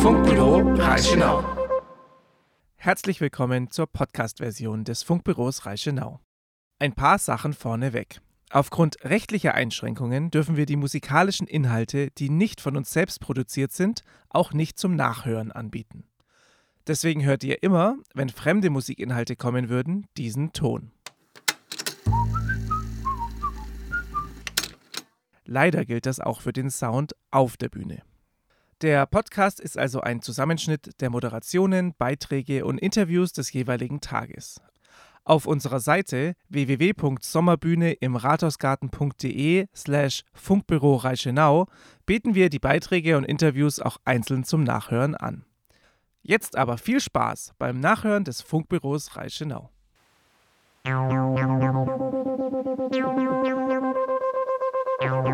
Funkbüro Reichenau. Herzlich willkommen zur Podcast-Version des Funkbüros Reichenau. Ein paar Sachen vorneweg. Aufgrund rechtlicher Einschränkungen dürfen wir die musikalischen Inhalte, die nicht von uns selbst produziert sind, auch nicht zum Nachhören anbieten. Deswegen hört ihr immer, wenn fremde Musikinhalte kommen würden, diesen Ton. Leider gilt das auch für den Sound auf der Bühne. Der Podcast ist also ein Zusammenschnitt der Moderationen, Beiträge und Interviews des jeweiligen Tages. Auf unserer Seite www.sommerbühne im rathausgarten.de slash Funkbüro Reichenau bieten wir die Beiträge und Interviews auch einzeln zum Nachhören an. Jetzt aber viel Spaß beim Nachhören des Funkbüros Reichenau. Funkbüro,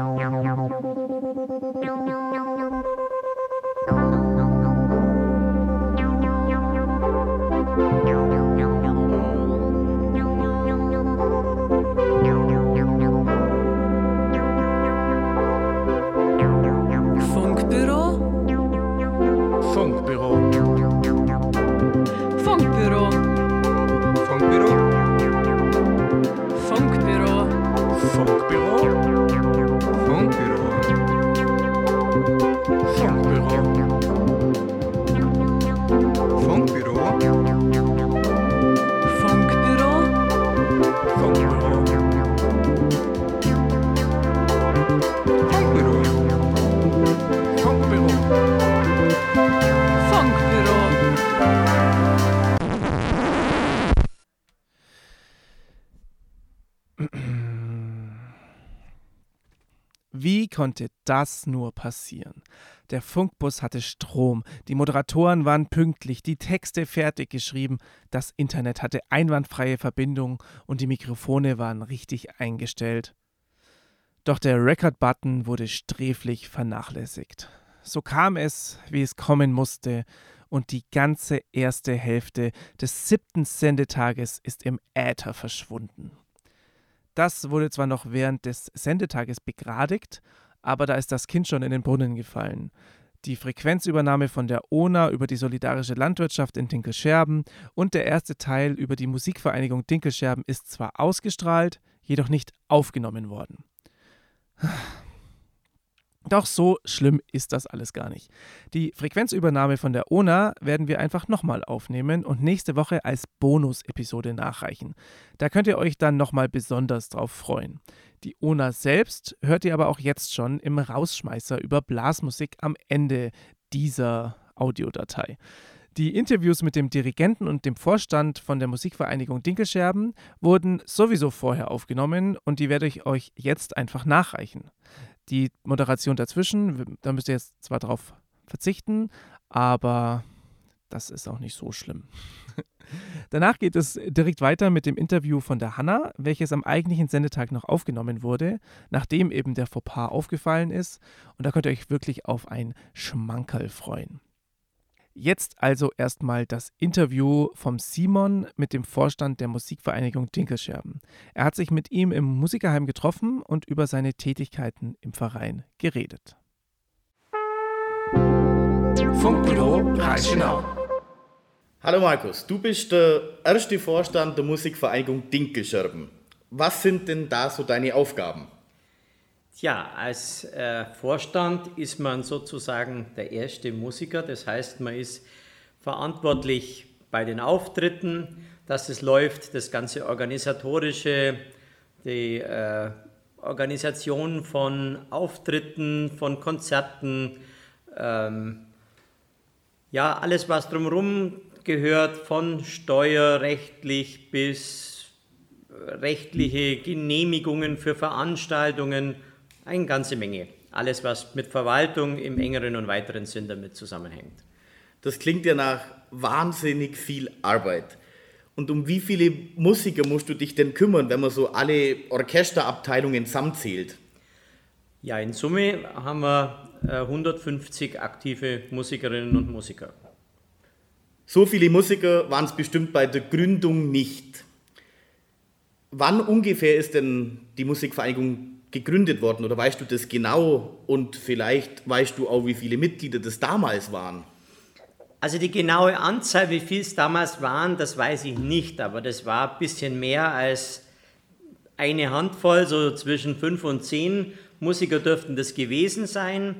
konnte das nur passieren? Der Funkbus hatte Strom, die Moderatoren waren pünktlich, die Texte fertig geschrieben, das Internet hatte einwandfreie Verbindung und die Mikrofone waren richtig eingestellt. Doch der Record-Button wurde sträflich vernachlässigt. So kam es, wie es kommen musste, und die ganze erste Hälfte des siebten Sendetages ist im Äther verschwunden. Das wurde zwar noch während des Sendetages begradigt, aber da ist das Kind schon in den Brunnen gefallen. Die Frequenzübernahme von der ONA über die solidarische Landwirtschaft in Dinkelscherben und der erste Teil über die Musikvereinigung Dinkelscherben ist zwar ausgestrahlt, jedoch nicht aufgenommen worden. Doch so schlimm ist das alles gar nicht. Die Frequenzübernahme von der ONA werden wir einfach nochmal aufnehmen und nächste Woche als Bonus-Episode nachreichen. Da könnt ihr euch dann nochmal besonders drauf freuen. Die ONA selbst hört ihr aber auch jetzt schon im Rausschmeißer über Blasmusik am Ende dieser Audiodatei. Die Interviews mit dem Dirigenten und dem Vorstand von der Musikvereinigung Dinkelscherben wurden sowieso vorher aufgenommen und die werde ich euch jetzt einfach nachreichen. Die Moderation dazwischen, da müsst ihr jetzt zwar darauf verzichten, aber das ist auch nicht so schlimm. Danach geht es direkt weiter mit dem Interview von der Hanna, welches am eigentlichen Sendetag noch aufgenommen wurde, nachdem eben der Fauxpas aufgefallen ist. Und da könnt ihr euch wirklich auf ein Schmankerl freuen. Jetzt also erstmal das Interview vom Simon mit dem Vorstand der Musikvereinigung Dinkelscherben. Er hat sich mit ihm im Musikerheim getroffen und über seine Tätigkeiten im Verein geredet. Funkbüro Reichenau. Hallo Markus, du bist der erste Vorstand der Musikvereinigung Dinkelscherben. Was sind denn da so deine Aufgaben? Tja, als äh, Vorstand ist man sozusagen der erste Musiker. Das heißt, man ist verantwortlich bei den Auftritten, dass es läuft, das ganze organisatorische, die äh, Organisation von Auftritten, von Konzerten, ähm, ja, alles, was drumherum gehört, von steuerrechtlich bis rechtliche Genehmigungen für Veranstaltungen, eine ganze Menge. Alles, was mit Verwaltung im engeren und weiteren Sinn damit zusammenhängt. Das klingt ja nach wahnsinnig viel Arbeit. Und um wie viele Musiker musst du dich denn kümmern, wenn man so alle Orchesterabteilungen zusammenzählt? Ja, in Summe haben wir äh, 150 aktive Musikerinnen und Musiker. So viele Musiker waren es bestimmt bei der Gründung nicht. Wann ungefähr ist denn die Musikvereinigung gegründet worden oder weißt du das genau und vielleicht weißt du auch, wie viele Mitglieder das damals waren? Also die genaue Anzahl, wie viel es damals waren, das weiß ich nicht, aber das war ein bisschen mehr als eine Handvoll, so zwischen fünf und zehn Musiker dürften das gewesen sein.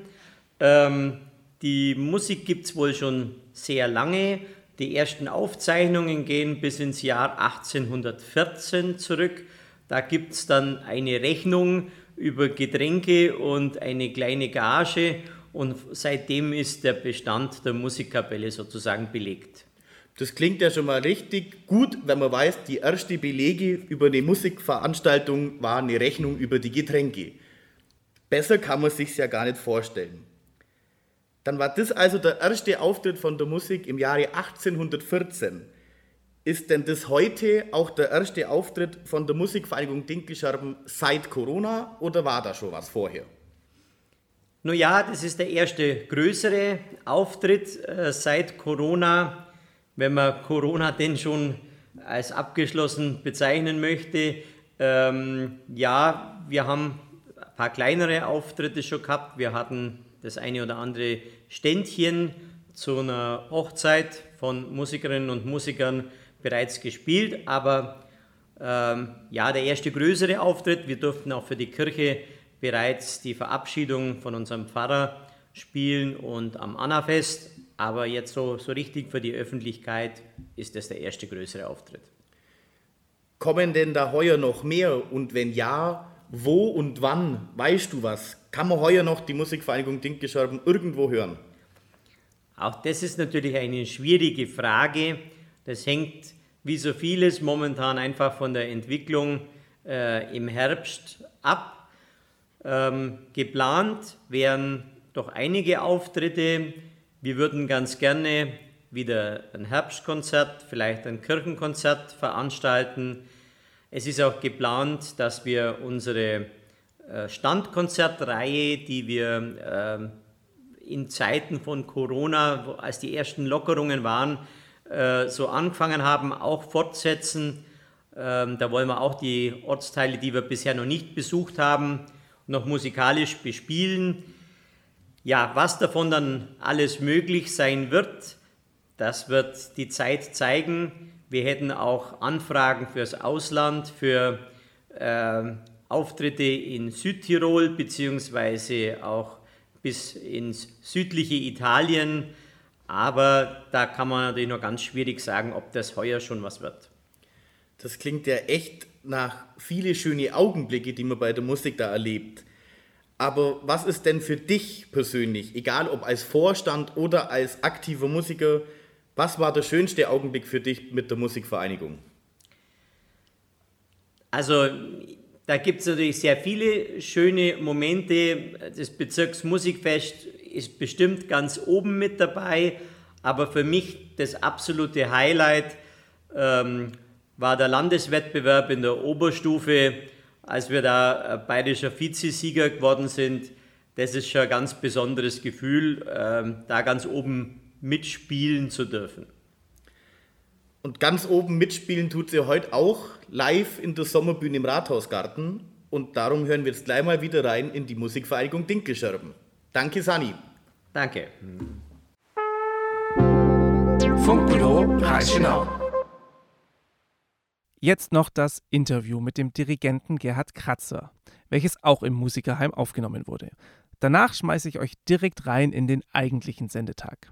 Ähm, die Musik gibt es wohl schon sehr lange. Die ersten Aufzeichnungen gehen bis ins Jahr 1814 zurück. Da gibt es dann eine Rechnung über Getränke und eine kleine Gage und seitdem ist der Bestand der Musikkapelle sozusagen belegt. Das klingt ja schon mal richtig gut, wenn man weiß, die erste Belege über eine Musikveranstaltung war eine Rechnung über die Getränke. Besser kann man sich ja gar nicht vorstellen. Dann war das also der erste Auftritt von der Musik im Jahre 1814. Ist denn das heute auch der erste Auftritt von der Musikvereinigung Dinkelscherben seit Corona oder war da schon was vorher? Nun ja, das ist der erste größere Auftritt äh, seit Corona, wenn man Corona denn schon als abgeschlossen bezeichnen möchte. Ähm, ja, wir haben ein paar kleinere Auftritte schon gehabt. Wir hatten das eine oder andere Ständchen zu einer Hochzeit von Musikerinnen und Musikern bereits gespielt, aber ähm, ja, der erste größere Auftritt. Wir durften auch für die Kirche bereits die Verabschiedung von unserem Pfarrer spielen und am Annafest, aber jetzt so, so richtig für die Öffentlichkeit ist das der erste größere Auftritt. Kommen denn da heuer noch mehr und wenn ja, wo und wann? Weißt du was? Kann man heuer noch die Musikvereinigung Dinkgescherben irgendwo hören? Auch das ist natürlich eine schwierige Frage. Das hängt wie so vieles momentan einfach von der Entwicklung äh, im Herbst ab. Ähm, geplant wären doch einige Auftritte. Wir würden ganz gerne wieder ein Herbstkonzert, vielleicht ein Kirchenkonzert veranstalten. Es ist auch geplant, dass wir unsere äh, Standkonzertreihe, die wir äh, in Zeiten von Corona, als die ersten Lockerungen waren, äh, so angefangen haben, auch fortsetzen. Ähm, da wollen wir auch die Ortsteile, die wir bisher noch nicht besucht haben, noch musikalisch bespielen. Ja, was davon dann alles möglich sein wird, das wird die Zeit zeigen. Wir hätten auch Anfragen fürs Ausland, für äh, Auftritte in Südtirol beziehungsweise auch bis ins südliche Italien. Aber da kann man natürlich noch ganz schwierig sagen, ob das heuer schon was wird. Das klingt ja echt nach viele schöne Augenblicke, die man bei der Musik da erlebt. Aber was ist denn für dich persönlich, egal ob als Vorstand oder als aktiver Musiker, was war der schönste Augenblick für dich mit der Musikvereinigung? Also da gibt es natürlich sehr viele schöne Momente. Das Bezirksmusikfest ist bestimmt ganz oben mit dabei, aber für mich das absolute Highlight ähm, war der Landeswettbewerb in der Oberstufe, als wir da äh, bayerischer Vizesieger geworden sind. Das ist schon ein ganz besonderes Gefühl, ähm, da ganz oben mitspielen zu dürfen. Und ganz oben mitspielen tut sie heute auch live in der Sommerbühne im Rathausgarten. Und darum hören wir jetzt gleich mal wieder rein in die Musikvereinigung Dinkelscherben. Danke, Sani. Danke. Funkbüro Reichenau. Jetzt noch das Interview mit dem Dirigenten Gerhard Kratzer, welches auch im Musikerheim aufgenommen wurde. Danach schmeiße ich euch direkt rein in den eigentlichen Sendetag.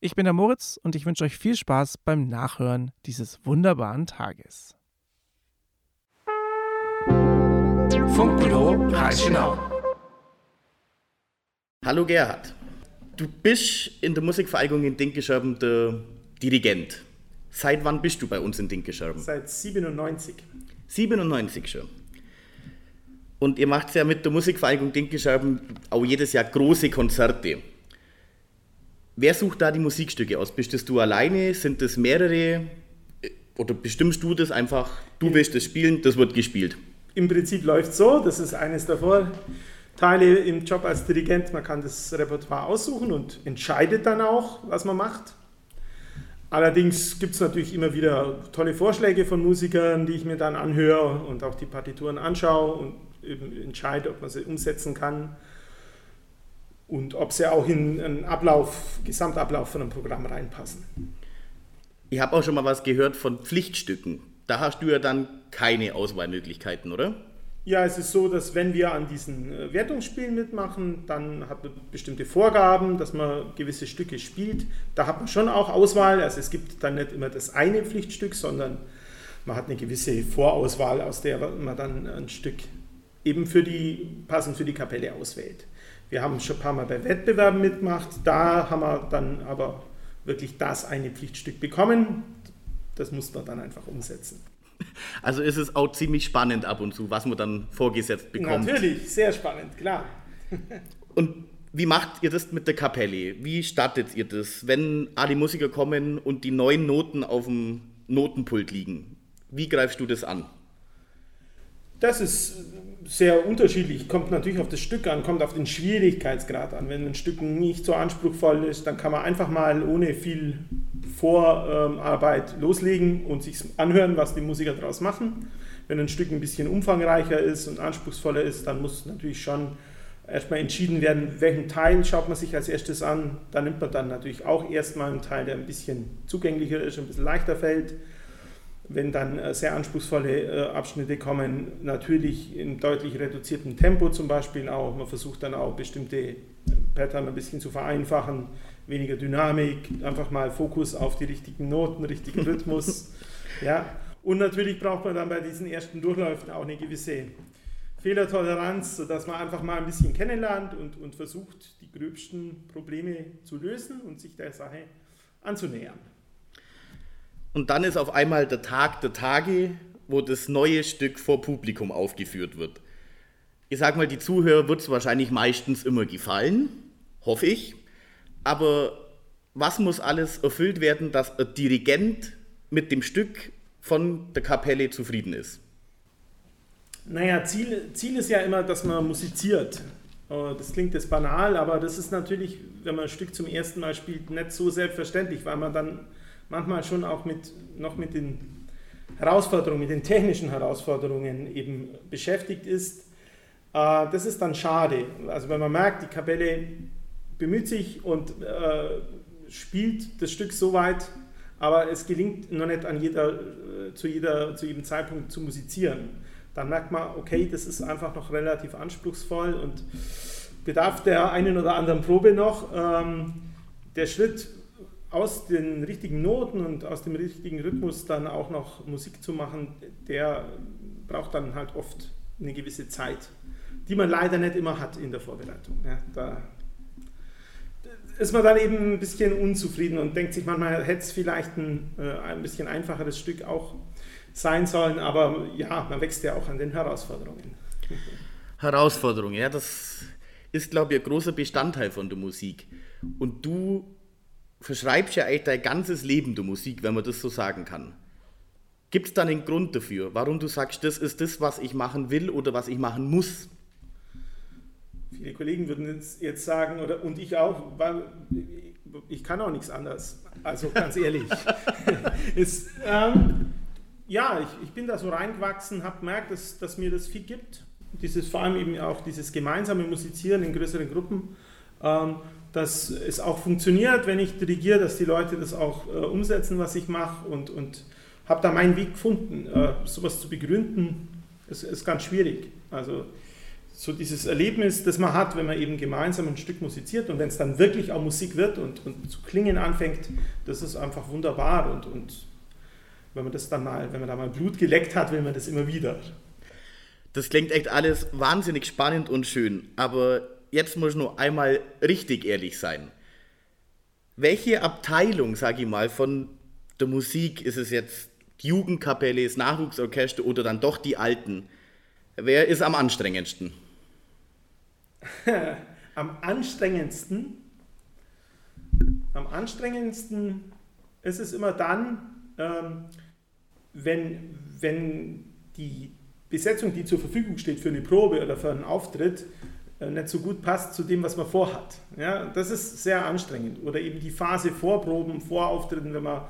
Ich bin der Moritz und ich wünsche euch viel Spaß beim Nachhören dieses wunderbaren Tages. Funkbüro Reichenau. Hallo Gerhard. Du bist in der Musikvereinigung in Dinkelscherben der Dirigent. Seit wann bist du bei uns in Dinkelscherben? Seit 97. 97 schon. Und ihr macht ja mit der Musikvereinigung Dinkelscherben auch jedes Jahr große Konzerte. Wer sucht da die Musikstücke aus? Bist das du alleine? Sind das mehrere? Oder bestimmst du das einfach? Du willst das spielen, das wird gespielt. Im Prinzip läuft es so, das ist eines der Vorteile im Job als Dirigent. Man kann das Repertoire aussuchen und entscheidet dann auch, was man macht. Allerdings gibt es natürlich immer wieder tolle Vorschläge von Musikern, die ich mir dann anhöre und auch die Partituren anschaue und eben entscheide, ob man sie umsetzen kann. und ob sie auch in einen Ablauf, Gesamtablauf von einem Programm reinpassen. Ich habe auch schon mal was gehört von Pflichtstücken. Da hast du ja dann keine Auswahlmöglichkeiten, oder? Ja, es ist so, dass wenn wir an diesen äh, Wertungsspielen mitmachen, dann hat man bestimmte Vorgaben, dass man gewisse Stücke spielt. Da hat man schon auch Auswahl. Also es gibt dann nicht immer das eine Pflichtstück, sondern man hat eine gewisse Vorauswahl, aus der man dann ein Stück eben für die, passend für die Kapelle auswählt. Wir haben schon ein paar Mal bei Wettbewerben mitgemacht. Da haben wir dann aber wirklich das eine Pflichtstück bekommen. Das muss man dann einfach umsetzen. Also ist es auch ziemlich spannend ab und zu, was man dann vorgesetzt bekommt. Natürlich, sehr spannend, klar. Und wie macht ihr das mit der Kapelle? Wie startet ihr das, wenn alle Musiker kommen und die neuen Noten auf dem Notenpult liegen? Wie greifst du das an? Das ist sehr unterschiedlich, kommt natürlich auf das Stück an, kommt auf den Schwierigkeitsgrad an. Wenn ein Stück nicht so anspruchsvoll ist, dann kann man einfach mal ohne viel Vorarbeit loslegen und sich anhören, was die Musiker daraus machen. Wenn ein Stück ein bisschen umfangreicher ist und anspruchsvoller ist, dann muss natürlich schon erstmal entschieden werden, welchen Teil schaut man sich als erstes an. Da nimmt man dann natürlich auch erstmal einen Teil, der ein bisschen zugänglicher ist, ein bisschen leichter fällt wenn dann äh, sehr anspruchsvolle äh, Abschnitte kommen, natürlich in deutlich reduziertem Tempo zum Beispiel auch. Man versucht dann auch bestimmte äh, Pattern ein bisschen zu vereinfachen, weniger Dynamik, einfach mal Fokus auf die richtigen Noten, richtigen Rhythmus. ja. Und natürlich braucht man dann bei diesen ersten Durchläufen auch eine gewisse Fehlertoleranz, sodass man einfach mal ein bisschen kennenlernt und, und versucht, die gröbsten Probleme zu lösen und sich der Sache anzunähern. Und dann ist auf einmal der Tag der Tage, wo das neue Stück vor Publikum aufgeführt wird. Ich sag mal, die Zuhörer wird es wahrscheinlich meistens immer gefallen, hoffe ich. Aber was muss alles erfüllt werden, dass ein Dirigent mit dem Stück von der Kapelle zufrieden ist? Naja, Ziel, Ziel ist ja immer, dass man musiziert. Oh, das klingt jetzt banal, aber das ist natürlich, wenn man ein Stück zum ersten Mal spielt, nicht so selbstverständlich, weil man dann manchmal schon auch mit, noch mit den Herausforderungen, mit den technischen Herausforderungen eben beschäftigt ist. Äh, das ist dann schade. Also wenn man merkt, die Kapelle bemüht sich und äh, spielt das Stück so weit, aber es gelingt noch nicht an jeder, äh, zu, jeder, zu jedem Zeitpunkt zu musizieren. Dann merkt man, okay, das ist einfach noch relativ anspruchsvoll und bedarf der einen oder anderen Probe noch. Ähm, der Schritt aus den richtigen Noten und aus dem richtigen Rhythmus dann auch noch Musik zu machen, der braucht dann halt oft eine gewisse Zeit, die man leider nicht immer hat in der Vorbereitung. Ja, da ist man dann eben ein bisschen unzufrieden und denkt sich manchmal, hätte es vielleicht ein, äh, ein bisschen einfacheres Stück auch sein sollen, aber ja, man wächst ja auch an den Herausforderungen. Herausforderungen, ja, das ist, glaube ich, ein großer Bestandteil von der Musik. Und du verschreibst ja eigentlich dein ganzes Leben der Musik, wenn man das so sagen kann. Gibt es da einen Grund dafür, warum du sagst, das ist das, was ich machen will oder was ich machen muss? Viele Kollegen würden jetzt sagen, oder, und ich auch, weil ich kann auch nichts anderes. Also ganz ehrlich. ist, ähm, ja, ich, ich, bin da so reingewachsen, habe gemerkt, dass, dass mir das viel gibt. Dieses, vor allem eben auch dieses gemeinsame Musizieren in größeren Gruppen. Ähm, dass es auch funktioniert, wenn ich dirigiere, dass die Leute das auch äh, umsetzen, was ich mache und, und habe da meinen Weg gefunden. Äh, sowas zu begründen, ist, ist ganz schwierig. Also so dieses Erlebnis, das man hat, wenn man eben gemeinsam ein Stück musiziert und wenn es dann wirklich auch Musik wird und, und zu klingen anfängt, das ist einfach wunderbar und, und wenn man das dann mal, wenn man da mal Blut geleckt hat, will man das immer wieder. Das klingt echt alles wahnsinnig spannend und schön, aber jetzt muss ich nur einmal richtig ehrlich sein. Welche Abteilung, sage ich mal, von der Musik ist es jetzt Jugendkapelle, das Nachwuchsorchester oder dann doch die Alten? Wer ist am anstrengendsten? am anstrengendsten? Am anstrengendsten ist es immer dann, ähm, wenn, wenn die Besetzung, die zur Verfügung steht für eine Probe oder für einen Auftritt, nicht so gut passt zu dem, was man vorhat. Ja, das ist sehr anstrengend. Oder eben die Phase Vorproben, Vorauftritten, wenn man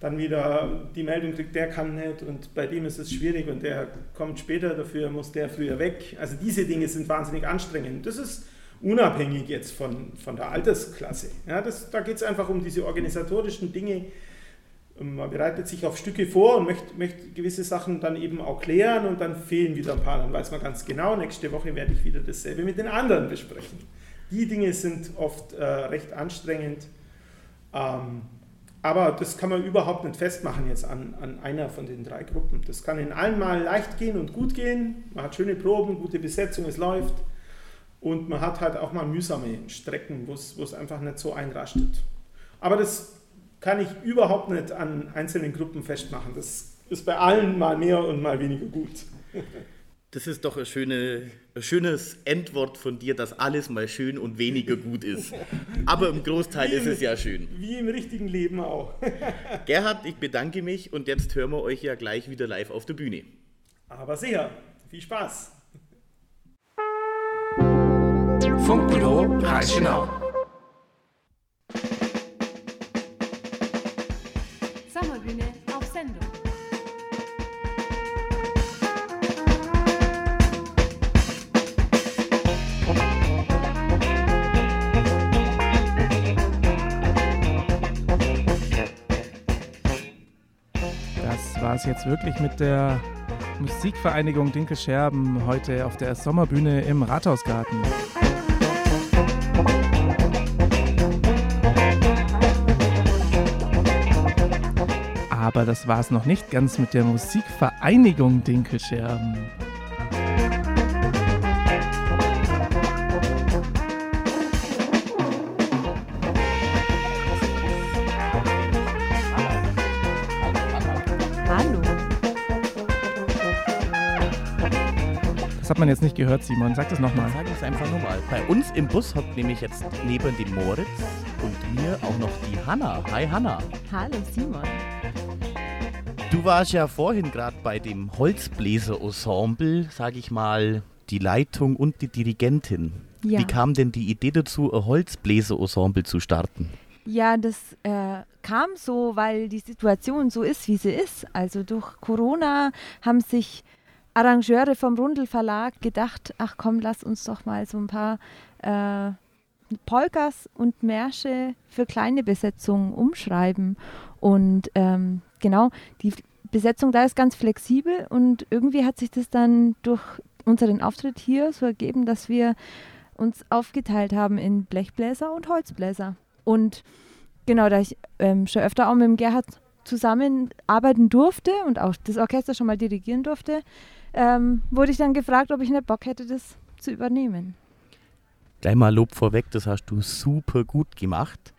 dann wieder die Meldung kriegt, der kann nicht und bei dem ist es schwierig und der kommt später, dafür muss der früher weg. Also diese Dinge sind wahnsinnig anstrengend. Das ist unabhängig jetzt von, von der Altersklasse. Ja, das, da geht es einfach um diese organisatorischen Dinge. Man bereitet sich auf Stücke vor und möchte, möchte gewisse Sachen dann eben auch klären und dann fehlen wieder ein paar. Dann weiß man ganz genau, nächste Woche werde ich wieder dasselbe mit den anderen besprechen. Die Dinge sind oft äh, recht anstrengend. Ähm, aber das kann man überhaupt nicht festmachen jetzt an, an einer von den drei Gruppen. Das kann in allen mal leicht gehen und gut gehen. Man hat schöne Proben, gute Besetzung, es läuft. Und man hat halt auch mal mühsame Strecken, wo es einfach nicht so einrastet. Aber das kann ich überhaupt nicht an einzelnen Gruppen festmachen. Das ist bei allen mal mehr und mal weniger gut. Das ist doch ein, schöne, ein schönes Endwort von dir, dass alles mal schön und weniger gut ist. Aber im Großteil ist es ja schön. Wie im richtigen Leben auch. Gerhard, ich bedanke mich und jetzt hören wir euch ja gleich wieder live auf der Bühne. Aber sicher, viel Spaß. Funkbüro Reichenau. Sendung. Das war es jetzt wirklich mit der Musikvereinigung Dinkelscherben heute auf der Sommerbühne im Rathausgarten. Aber das war es noch nicht ganz mit der Musikvereinigung Dinkelscherben. Hallo. Das hat man jetzt nicht gehört, Simon. Sag das nochmal. Sag es einfach nochmal. Bei uns im Bus hockt nämlich jetzt neben dem Moritz und mir auch noch die Hanna. Hi Hanna. Hallo Simon. Du warst ja vorhin gerade bei dem Holzbläser-Ensemble, sag ich mal, die Leitung und die Dirigentin. Ja. Wie kam denn die Idee dazu, ein Holzbläser-Ensemble zu starten? Ja, das äh, kam so, weil die Situation so ist, wie sie ist. Also durch Corona haben sich Arrangeure vom Rundel Verlag gedacht, ach komm, lass uns doch mal so ein paar äh, Polkas und Märsche für kleine Besetzungen umschreiben. Und ähm, genau, die Besetzung da ist ganz flexibel und irgendwie hat sich das dann durch unseren Auftritt hier so ergeben, dass wir uns aufgeteilt haben in Blechbläser und Holzbläser. Und genau, da ich ähm, schon öfter auch mit dem Gerhard zusammenarbeiten durfte und auch das Orchester schon mal dirigieren durfte, ähm, wurde ich dann gefragt, ob ich nicht Bock hätte, das zu übernehmen. Gleich mal Lob vorweg, das hast du super gut gemacht.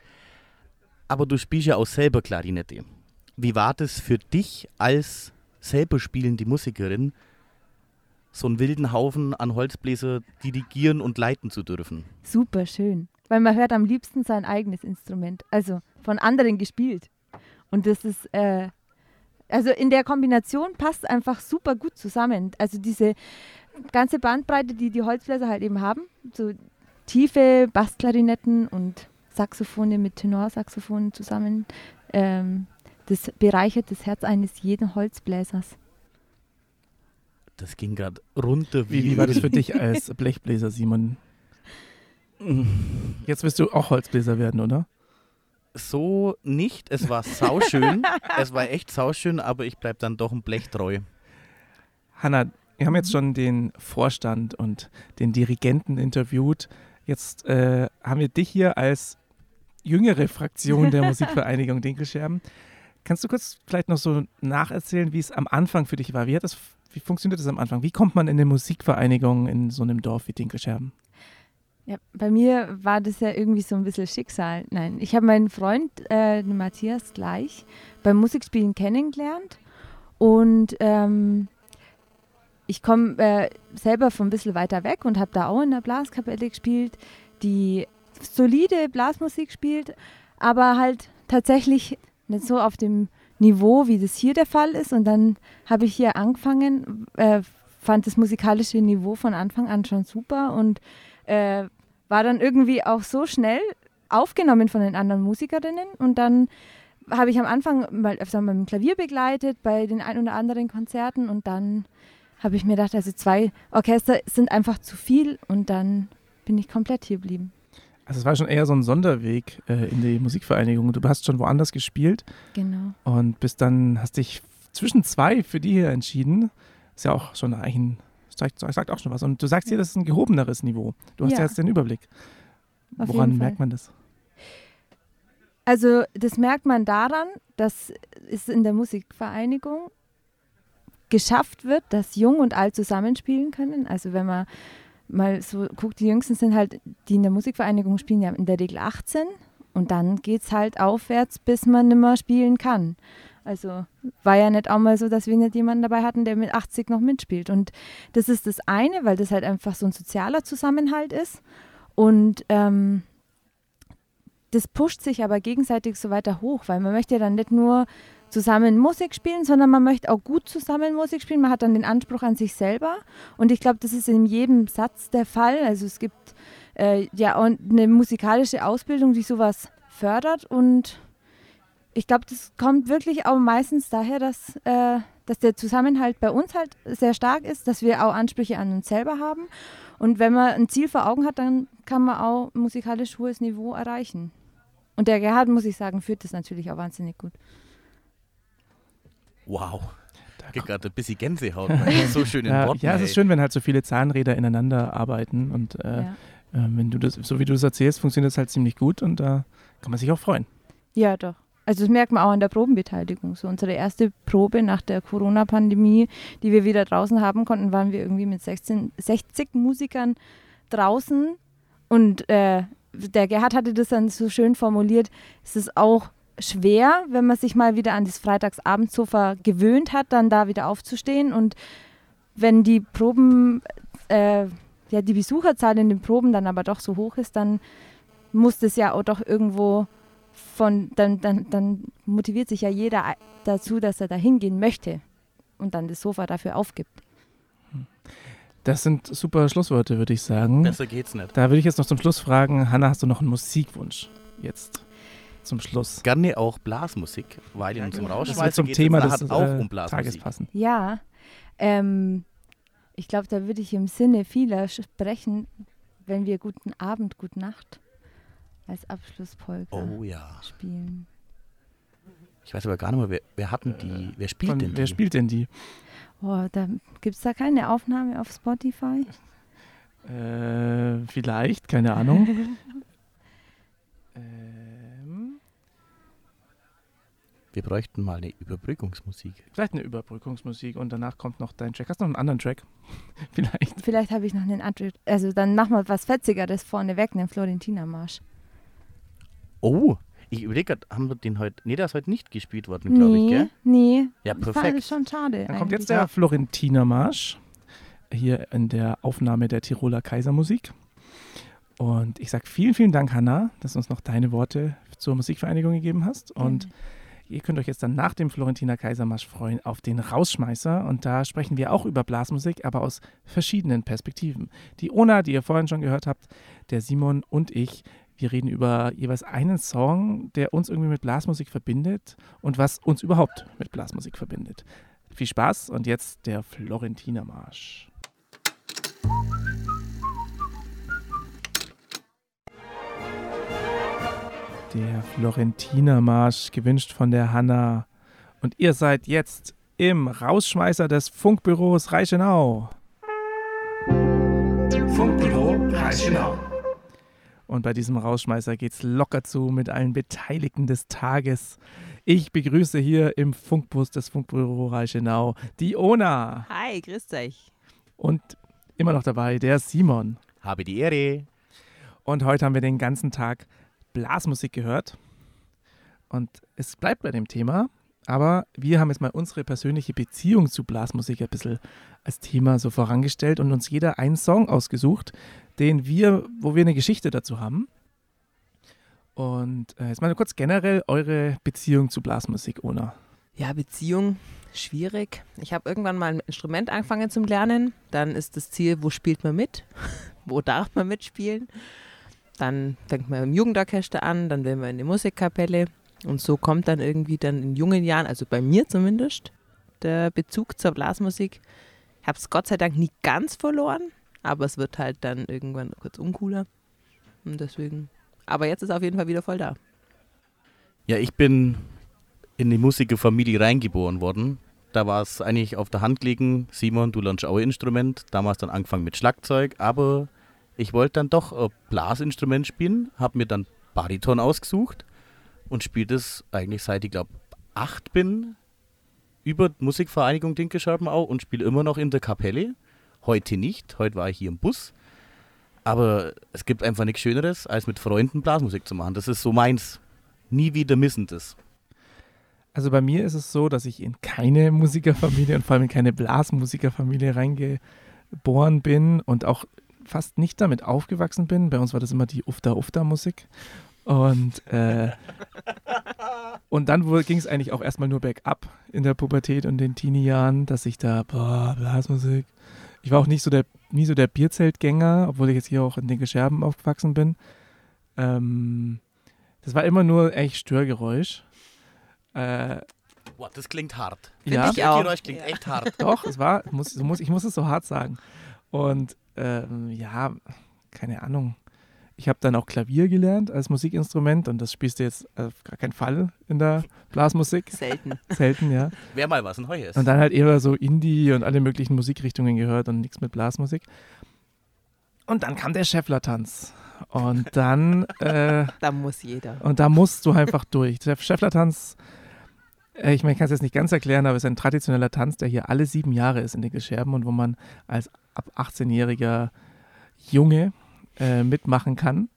Aber du spielst ja auch selber Klarinette. Wie war das für dich als selber spielende Musikerin, so einen wilden Haufen an Holzbläser dirigieren und leiten zu dürfen? Super schön, weil man hört am liebsten sein eigenes Instrument, also von anderen gespielt. Und das ist, äh, also in der Kombination passt einfach super gut zusammen. Also diese ganze Bandbreite, die die Holzbläser halt eben haben, so tiefe Bassklarinetten und Saxophone mit Tenorsaxophonen zusammen, ähm, das bereichert das Herz eines jeden Holzbläsers. Das ging gerade runter Wie, wie, war das für dich als Blechbläser, Simon? Jetzt wirst du auch Holzbläser werden, oder? So nicht. Es war sauschön. es war echt sauschön, aber ich bleib dann doch ein Blech treu. Hanna, wir haben jetzt schon den Vorstand und den Dirigenten interviewt. Jetzt äh, haben wir dich hier als jüngere Fraktion der Musikvereinigung Dinkelscherben. Kannst du kurz vielleicht noch so nacherzählen, wie es am Anfang für dich war? Wie, hat das, wie funktioniert das am Anfang? Wie kommt man in eine Musikvereinigung in so einem Dorf wie Dinkelscherben? Ja, bei mir war das ja irgendwie so ein bisschen Schicksal. Nein, ich habe meinen Freund, äh, Matthias, gleich beim Musikspielen kennengelernt. Und ähm, ich komme äh, selber von ein bisschen weiter weg und habe da auch in der Blaskapelle gespielt, die solide Blasmusik spielt, aber halt tatsächlich nicht so auf dem Niveau, wie das hier der Fall ist. Und dann habe ich hier angefangen, äh, fand das musikalische Niveau von Anfang an schon super und äh, war dann irgendwie auch so schnell aufgenommen von den anderen Musikerinnen. Und dann habe ich am Anfang mal öfter mit dem Klavier begleitet bei den ein oder anderen Konzerten und dann habe ich mir gedacht, also zwei Orchester sind einfach zu viel und dann bin ich komplett hier geblieben. Also es war schon eher so ein Sonderweg äh, in die Musikvereinigung. Du hast schon woanders gespielt Genau. und bist dann, hast dich zwischen zwei für die hier entschieden. Ist ja auch schon ein, sagt, sagt auch schon was. Und du sagst hier, das ist ein gehobeneres Niveau. Du hast ja, Ja. jetzt den Überblick. Auf Woran merkt man das? Also das merkt man daran, dass es in der Musikvereinigung geschafft wird, dass Jung und Alt zusammenspielen können. Also wenn man mal so guckt, die Jüngsten sind halt, die in der Musikvereinigung spielen ja in der Regel 18 und dann geht es halt aufwärts, bis man nicht mehr spielen kann. Also war ja nicht auch mal so, dass wir nicht jemanden dabei hatten, der mit 80 noch mitspielt. Und das ist das eine, weil das halt einfach so ein sozialer Zusammenhalt ist. Und ähm, das pusht sich aber gegenseitig so weiter hoch, weil man möchte ja dann nicht nur zusammen Musik spielen, sondern man möchte auch gut zusammen Musik spielen. Man hat dann den Anspruch an sich selber. Und ich glaube, das ist in jedem Satz der Fall. Also es gibt äh, ja auch eine musikalische Ausbildung, die sowas fördert. Und ich glaube, das kommt wirklich auch meistens daher, dass, äh, dass der Zusammenhalt bei uns halt sehr stark ist, dass wir auch Ansprüche an uns selber haben. Und wenn man ein Ziel vor Augen hat, dann kann man auch musikalisch hohes Niveau erreichen. Und der Gerhard, muss ich sagen, führt das natürlich auch wahnsinnig gut. Wow. Da geht gerade ein bisschen Gänsehaut. so schönen Ja, Worten. ja, es ist schön, wenn halt so viele Zahnräder ineinander arbeiten und äh, Ja. äh, wenn du das, so wie du das erzählst, funktioniert es halt ziemlich gut und da kann man sich auch freuen. Ja, doch. Also das merkt man auch an der Probenbeteiligung. So unsere erste Probe nach der Corona-Pandemie, die wir wieder draußen haben konnten, waren wir irgendwie mit 16, 60 Musikern draußen. Und äh, der Gerhard hatte das dann so schön formuliert, es ist auch schwer, wenn man sich mal wieder an das Freitagsabendsofa gewöhnt hat, dann da wieder aufzustehen. Und wenn die Proben, äh, ja, die Besucherzahl in den Proben dann aber doch so hoch ist, dann muss das ja auch doch irgendwo von, dann, dann, dann motiviert sich ja jeder dazu, dass er da hingehen möchte und dann das Sofa dafür aufgibt. Das sind super Schlussworte, würde ich sagen. Besser geht's nicht. Da würde ich jetzt noch zum Schluss fragen, Hanna, hast du noch einen Musikwunsch jetzt zum Schluss? Gerne auch Blasmusik, weil in unserem Das Rauschmeißer wird zum geht's Thema des auch äh, um Tages Blasmusik. passen. Ja, ähm, ich glaube, da würde ich im Sinne vieler sprechen, wenn wir Guten Abend, Gute Nacht als Abschlusspolka Oh ja. spielen. Ich weiß aber gar nicht mehr, wer, wer hatten die, wer spielt Von, denn die? wer spielt denn die? Oh, da gibt es da keine Aufnahme auf Spotify? Äh, vielleicht, keine Ahnung. ähm, Wir bräuchten mal eine Überbrückungsmusik. vielleicht eine Überbrückungsmusik und danach kommt noch dein Track. Hast du noch einen anderen Track? vielleicht. Vielleicht habe ich noch einen anderen. Also dann machen wir was Fetzigeres vorne weg, einen Florentiner-Marsch. Oh, ich überlege gerade, haben wir den heute, nee, der ist heute nicht gespielt worden, glaube ich, Nee, gell? nee. Ja, Das war perfekt. schon schade. Dann kommt jetzt der Florentiner Marsch hier in der Aufnahme der Tiroler Kaisermusik. Und ich sage vielen, vielen Dank, Hanna, dass du uns noch deine Worte zur Musikvereinigung gegeben hast. Und ihr könnt euch jetzt dann nach dem Florentiner Kaisermarsch freuen auf den Rausschmeißer. Und da sprechen wir auch über Blasmusik, aber aus verschiedenen Perspektiven. Die Ona, die ihr vorhin schon gehört habt, der Simon und ich, wir reden über jeweils einen Song, der uns irgendwie mit Blasmusik verbindet und was uns überhaupt mit Blasmusik verbindet. Viel Spaß und jetzt der Florentiner Marsch. Der Florentiner Marsch, gewünscht von der Hanna. Und ihr seid jetzt im Rausschmeißer des Funkbüros Reichenau. Funkbüro Reichenau. Und bei diesem Rausschmeißer geht's locker zu mit allen Beteiligten des Tages. Ich begrüße hier im Funkbus des Funkbüro Reichenau die Ona Hi, grüßt euch. und immer noch dabei der Simon. Habe die Ehre. Und heute haben wir den ganzen Tag Blasmusik gehört. Und es bleibt bei dem Thema, aber wir haben jetzt mal unsere persönliche Beziehung zu Blasmusik ein bisschen als Thema so vorangestellt und uns jeder einen Song ausgesucht, den wir, wo wir eine Geschichte dazu haben. Und äh, jetzt mal kurz generell eure Beziehung zu Blasmusik, Ona. Ja, Beziehung, schwierig. Ich habe irgendwann mal ein Instrument angefangen zum Lernen. Dann ist das Ziel, wo spielt man mit? wo darf man mitspielen? Dann fängt man im Jugendorchester an, dann will man in die Musikkapelle. Und so kommt dann irgendwie dann in jungen Jahren, also bei mir zumindest, der Bezug zur Blasmusik. Ich habe es Gott sei Dank nie ganz verloren, aber es wird halt dann irgendwann kurz uncooler. Und deswegen. Aber jetzt ist auf jeden Fall wieder voll da. Ja, ich bin in die Musikerfamilie reingeboren worden. Da war es eigentlich auf der Hand liegen, Simon, du lernst auch Instrument. Damals dann angefangen mit Schlagzeug, aber ich wollte dann doch ein Blasinstrument spielen, habe mir dann Bariton ausgesucht und spiele das eigentlich seit ich glaube acht bin über Musikvereinigung Dinkelscherbenau und spiele immer noch in der Kapelle. Heute nicht, heute war ich hier im Bus. Aber es gibt einfach nichts Schöneres, als mit Freunden Blasmusik zu machen. Das ist so meins. Nie wieder missen das. Also bei mir ist es so, dass ich in keine Musikerfamilie und vor allem in keine Blasmusikerfamilie reingeboren bin und auch fast nicht damit aufgewachsen bin. Bei uns war das immer die Ufta-Ufta-Musik. Und, äh, und dann ging es eigentlich auch erstmal nur bergab in der Pubertät und den Teenie-Jahren, dass ich da, boah, Blasmusik. Ich war auch nicht so der, nie so der Bierzeltgänger, obwohl ich jetzt hier auch in den Gescherben aufgewachsen bin. Ähm, das war immer nur echt Störgeräusch. Äh, Boah, das klingt hart. ja, ich auch. Geräusch klingt echt hart. doch, es war, muss, muss, ich muss es so hart sagen. Und ähm, ja, keine Ahnung. Ich habe dann auch Klavier gelernt als Musikinstrument und das spielst du jetzt auf gar keinen Fall in der Blasmusik. Selten. Selten, ja. Wer mal was ein ist. Und dann halt eher so Indie und alle möglichen Musikrichtungen gehört und nichts mit Blasmusik. Und dann kam der Scheffler-Tanz. Und dann, äh, Da muss jeder. und da musst du einfach durch. Der Scheffler-Tanz, äh, ich meine, ich kann es jetzt nicht ganz erklären, aber es ist ein traditioneller Tanz, der hier alle sieben Jahre ist in den Gescherben und wo man als ab 18-jähriger Junge äh, mitmachen kann.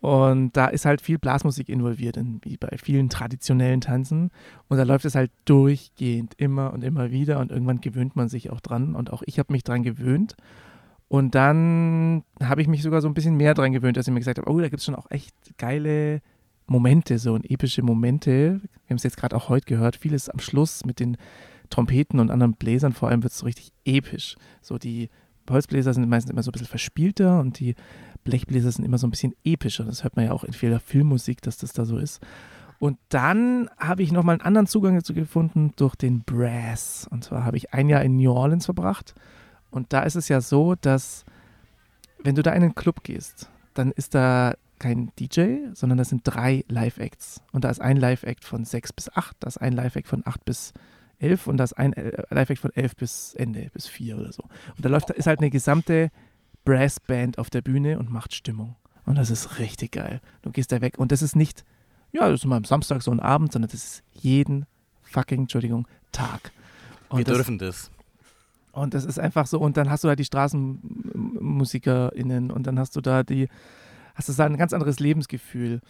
Und da ist halt viel Blasmusik involviert, in, wie bei vielen traditionellen Tanzen. Und da läuft es halt durchgehend immer und immer wieder und irgendwann gewöhnt man sich auch dran. Und auch ich habe mich dran gewöhnt. Und dann habe ich mich sogar so ein bisschen mehr dran gewöhnt, dass ich mir gesagt habe, oh, da gibt es schon auch echt geile Momente, so und epische Momente. Wir haben es jetzt gerade auch heute gehört, vieles am Schluss mit den Trompeten und anderen Bläsern vor allem wird es so richtig episch. So die Holzbläser sind meistens immer so ein bisschen verspielter und die Blechbläser sind immer so ein bisschen epischer. Das hört man ja auch in vieler Filmmusik, dass das da so ist. Und dann habe ich nochmal einen anderen Zugang dazu gefunden durch den Brass. Und zwar habe ich ein Jahr in New Orleans verbracht. Und da ist es ja so, dass wenn du da in einen Club gehst, dann ist da kein DJ, sondern das sind drei Live-Acts. Und da ist ein Live-Act von sechs bis acht, da ist ein Live-Act von acht bis elf und da ist ein äh, Live-Act von elf bis Ende, bis vier oder so. Und da läuft, ist halt eine gesamte Brass-Band auf der Bühne und macht Stimmung. Und das ist richtig geil. Du gehst da weg und das ist nicht, ja, das ist mal am Samstag so ein Abend, sondern das ist jeden fucking, Entschuldigung, Tag. Und Wir das, dürfen das. und das ist einfach so, und dann hast du da die StraßenmusikerInnen und dann hast du da die, hast du da ein ganz anderes Lebensgefühl.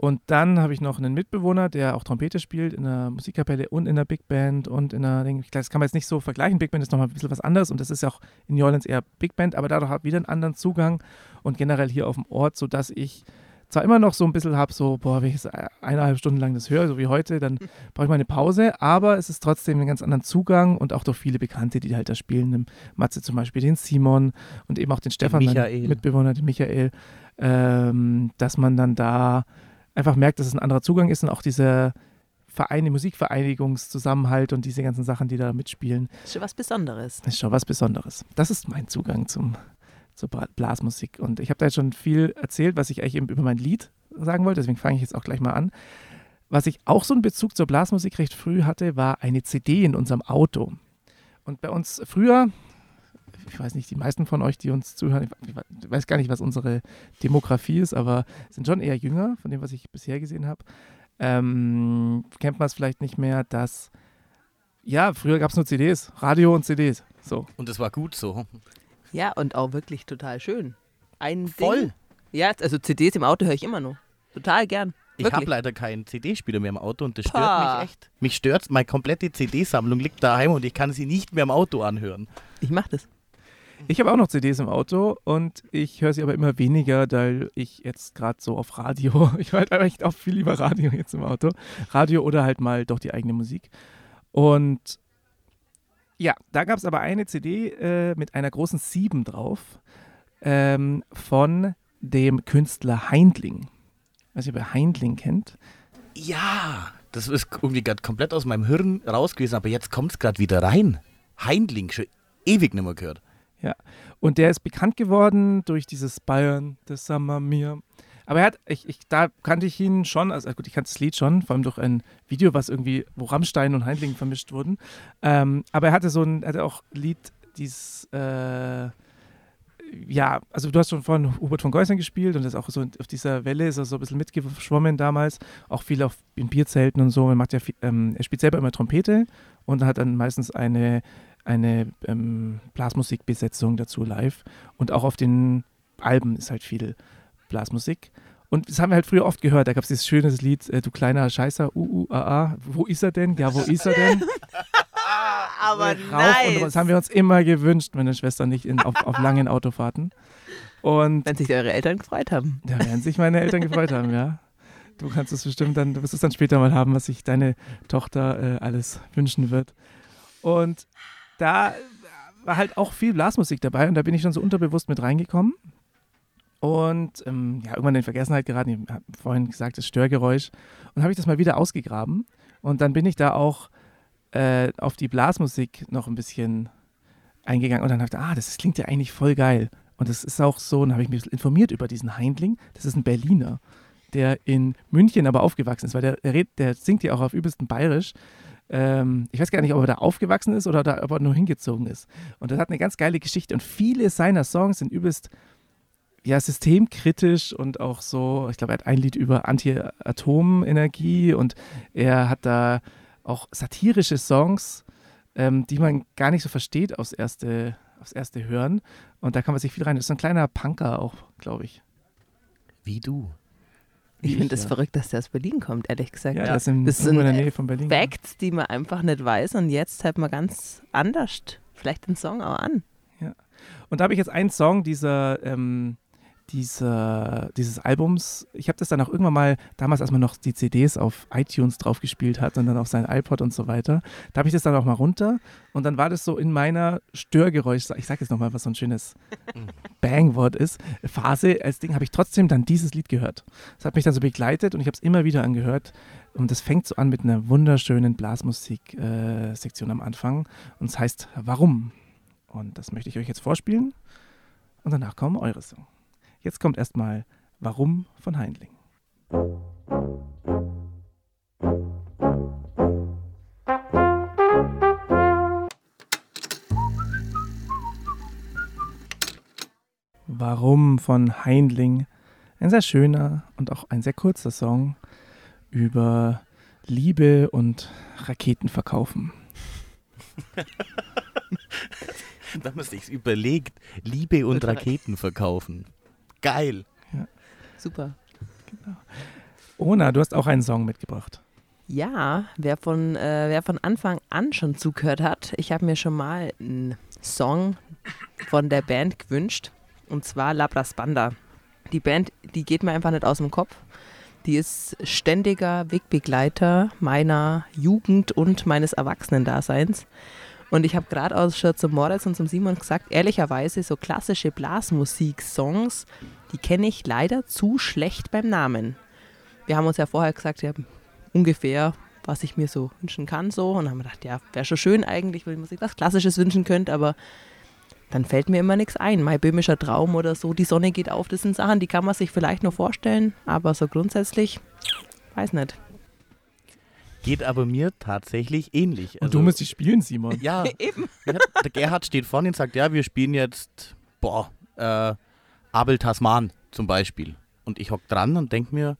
Und dann habe ich noch einen Mitbewohner, der auch Trompete spielt in der Musikkapelle und in der Big Band und in der, ich glaube, das kann man jetzt nicht so vergleichen. Big Band ist nochmal ein bisschen was anderes und das ist ja auch in New Orleans eher Big Band, aber dadurch habe ich wieder einen anderen Zugang und generell hier auf dem Ort, sodass ich zwar immer noch so ein bisschen habe, so, boah, wenn ich jetzt eineinhalb Stunden lang das höre, so wie heute, dann brauche ich mal eine Pause, aber es ist trotzdem einen ganz anderen Zugang und auch durch viele Bekannte, die halt da spielen, Matze zum Beispiel, den Simon und eben auch den Stefan, meinen Michael. Mitbewohner, den Michael, ähm, dass man dann da einfach merkt, dass es ein anderer Zugang ist und auch dieser Verein, die Musikvereinigungszusammenhalt und diese ganzen Sachen, die da mitspielen, Ist schon was Besonderes. ist schon was Besonderes. Das ist mein Zugang zum, zur Bla- Blasmusik. Und ich habe da jetzt schon viel erzählt, was ich eigentlich eben über mein Lied sagen wollte, deswegen fange ich jetzt auch gleich mal an. Was ich auch so einen Bezug zur Blasmusik recht früh hatte, war eine CD in unserem Auto. Und bei uns früher, ich weiß nicht, die meisten von euch, die uns zuhören, ich weiß gar nicht, was unsere Demografie ist, aber sind schon eher jünger, von dem, was ich bisher gesehen habe. Ähm, kennt man es vielleicht nicht mehr, dass, ja, früher gab es nur CDs, Radio und CDs. So. Und das war gut so. Ja, und auch wirklich total schön. Ein Voll. Ding. Ja, also CDs im Auto höre ich immer noch. Total gern. Ich habe leider keinen CD-Spieler mehr im Auto und das stört Pah. mich echt. Mich stört meine komplette CD-Sammlung liegt daheim und ich kann sie nicht mehr im Auto anhören. Ich mach das. Ich habe auch noch CDs im Auto und ich höre sie aber immer weniger, weil ich jetzt gerade so auf Radio, ich höre halt echt auch viel lieber Radio jetzt im Auto. Radio oder halt mal doch die eigene Musik. Und ja, da gab es aber eine CD äh, mit einer großen 7 drauf ähm, von dem Künstler Heindling. Ob ihr Heindling kennt. Ja, das ist irgendwie gerade komplett aus meinem Hirn raus gewesen, aber jetzt kommt es gerade wieder rein. Heindling, schon ewig nicht mehr gehört. Und der ist bekannt geworden durch dieses Bayern, das Summer mir. Aber er hat, ich, ich, da kannte ich ihn schon, also gut, ich kannte das Lied schon, vor allem durch ein Video, was irgendwie, wo Rammstein und Heindling vermischt wurden. Ähm, aber er hatte so ein, er hatte auch Lied, dieses, äh, ja, also du hast schon vorhin Hubert von Geusern gespielt und das auch so auf dieser Welle ist er so ein bisschen mitgeschwommen damals, auch viel auf, in Bierzelten und so. Er, macht ja viel, ähm, er spielt selber immer Trompete und hat dann meistens eine, eine ähm, Blasmusikbesetzung dazu live und auch auf den Alben ist halt viel Blasmusik. Und das haben wir halt früher oft gehört. Da gab es dieses schöne Lied, äh, du kleiner Scheißer, uh, uh, ah, ah. Wo ist er denn? Ja, wo ist er denn? Aber rauf und runter. Das haben wir uns immer gewünscht, meine Schwester nicht in, auf, auf langen Autofahrten. Und Wenn sich eure Eltern gefreut haben. da werden sich meine Eltern gefreut haben, ja. Du kannst es bestimmt dann, du wirst es dann später mal haben, was sich deine Tochter äh, alles wünschen wird. Und da war halt auch viel Blasmusik dabei und da bin ich schon so unterbewusst mit reingekommen. Und ähm, ja, irgendwann in Vergessenheit geraten. Ich habe vorhin gesagt, das Störgeräusch. Und habe ich das mal wieder ausgegraben. Und dann bin ich da auch äh, auf die Blasmusik noch ein bisschen eingegangen und dann habe ich gedacht, ah, das klingt ja eigentlich voll geil. Und das ist auch so, und habe ich mich informiert über diesen Heindling. Das ist ein Berliner, der in München aber aufgewachsen ist, weil der, der, der singt ja auch auf übelsten Bayerisch. Ähm, ich weiß gar nicht, ob er da aufgewachsen ist oder da, ob er nur hingezogen ist. Und das hat eine ganz geile Geschichte. Und viele seiner Songs sind übelst ja, systemkritisch und auch so, ich glaube, er hat ein Lied über Anti-Atomenergie und er hat da auch satirische Songs, ähm, die man gar nicht so versteht aufs erste, aufs erste Hören. Und da kann man sich viel rein. Das ist so ein kleiner Punker auch, glaube ich. Wie du. Ich finde das ja. verrückt, dass der aus Berlin kommt, ehrlich gesagt. Ja, das ist in, Das irgendwo in sind der Nähe von Berlin. Facts, die man einfach nicht weiß und jetzt hört man ganz anders vielleicht den Song auch an. Und da habe ich jetzt einen Song dieser, ähm, dieser, dieses Albums. Ich habe das dann auch irgendwann mal, damals, als man noch die CDs auf iTunes draufgespielt hat und dann auf sein iPod und so weiter, da habe ich das dann auch mal runter und dann war das so in meiner Störgeräusch, ich sage jetzt nochmal, was so ein schönes Bangwort ist, Phase, als Ding habe ich trotzdem dann dieses Lied gehört. Das hat mich dann so begleitet und ich habe es immer wieder angehört und das fängt so an mit einer wunderschönen Blasmusik-Sektion am Anfang und es heißt Warum? Und das möchte ich euch jetzt vorspielen und danach kommen eure Song. Jetzt kommt erstmal Warum von Heindling. Warum von Heindling. Ein sehr schöner und auch ein sehr kurzer Song über Liebe und Raketenverkaufen. Wenn man sich überlegt, Liebe und Raketen verkaufen. Geil. Super. Ona, du hast auch einen Song mitgebracht. Ja, wer von, äh, wer von Anfang an schon zugehört hat, ich habe mir schon mal einen Song von der Band gewünscht und zwar Labras Banda. Die Band, die geht mir einfach nicht aus dem Kopf. Die ist ständiger Wegbegleiter meiner Jugend und meines Erwachsenendaseins. Und ich habe gerade auch schon zum Moritz und zum Simon gesagt, ehrlicherweise so klassische Blasmusik-Songs, die kenne ich leider zu schlecht beim Namen. Wir haben uns ja vorher gesagt, ja, ungefähr, was ich mir so wünschen kann, so. Und haben gedacht, ja, wäre schon schön eigentlich, wenn man sich was Klassisches wünschen könnte, aber dann fällt mir immer nichts ein. Mein böhmischer Traum oder so, die Sonne geht auf, das sind Sachen, die kann man sich vielleicht noch vorstellen, aber so grundsätzlich, weiß nicht. Geht aber mir tatsächlich ähnlich. Und du musst die spielen, Simon. Ja, Eben. der Gerhard steht vorne und sagt, ja, wir spielen jetzt, boah, äh, Abel Tasman zum Beispiel. Und ich hock dran und denk mir,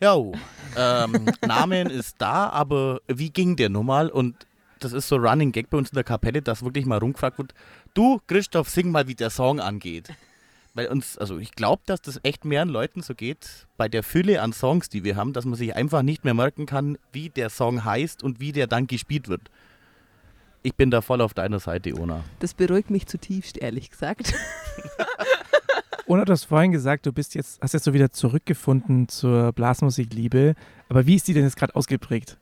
ja, ähm, Namen ist da, aber wie ging der nun mal? Und das ist so Running Gag bei uns in der Kapelle, dass wirklich mal rumgefragt wird, du, Christoph, sing mal, wie der Song angeht. Weil uns, also ich glaube, dass das echt mehreren Leuten so geht, bei der Fülle an Songs, die wir haben, dass man sich einfach nicht mehr merken kann, wie der Song heißt und wie der dann gespielt wird. Ich bin da voll auf deiner Seite, Ona. Das beruhigt mich zutiefst, ehrlich gesagt. Ona, du hast vorhin gesagt, du bist jetzt, hast jetzt so wieder zurückgefunden zur Blasmusikliebe. Aber wie ist die denn jetzt gerade ausgeprägt?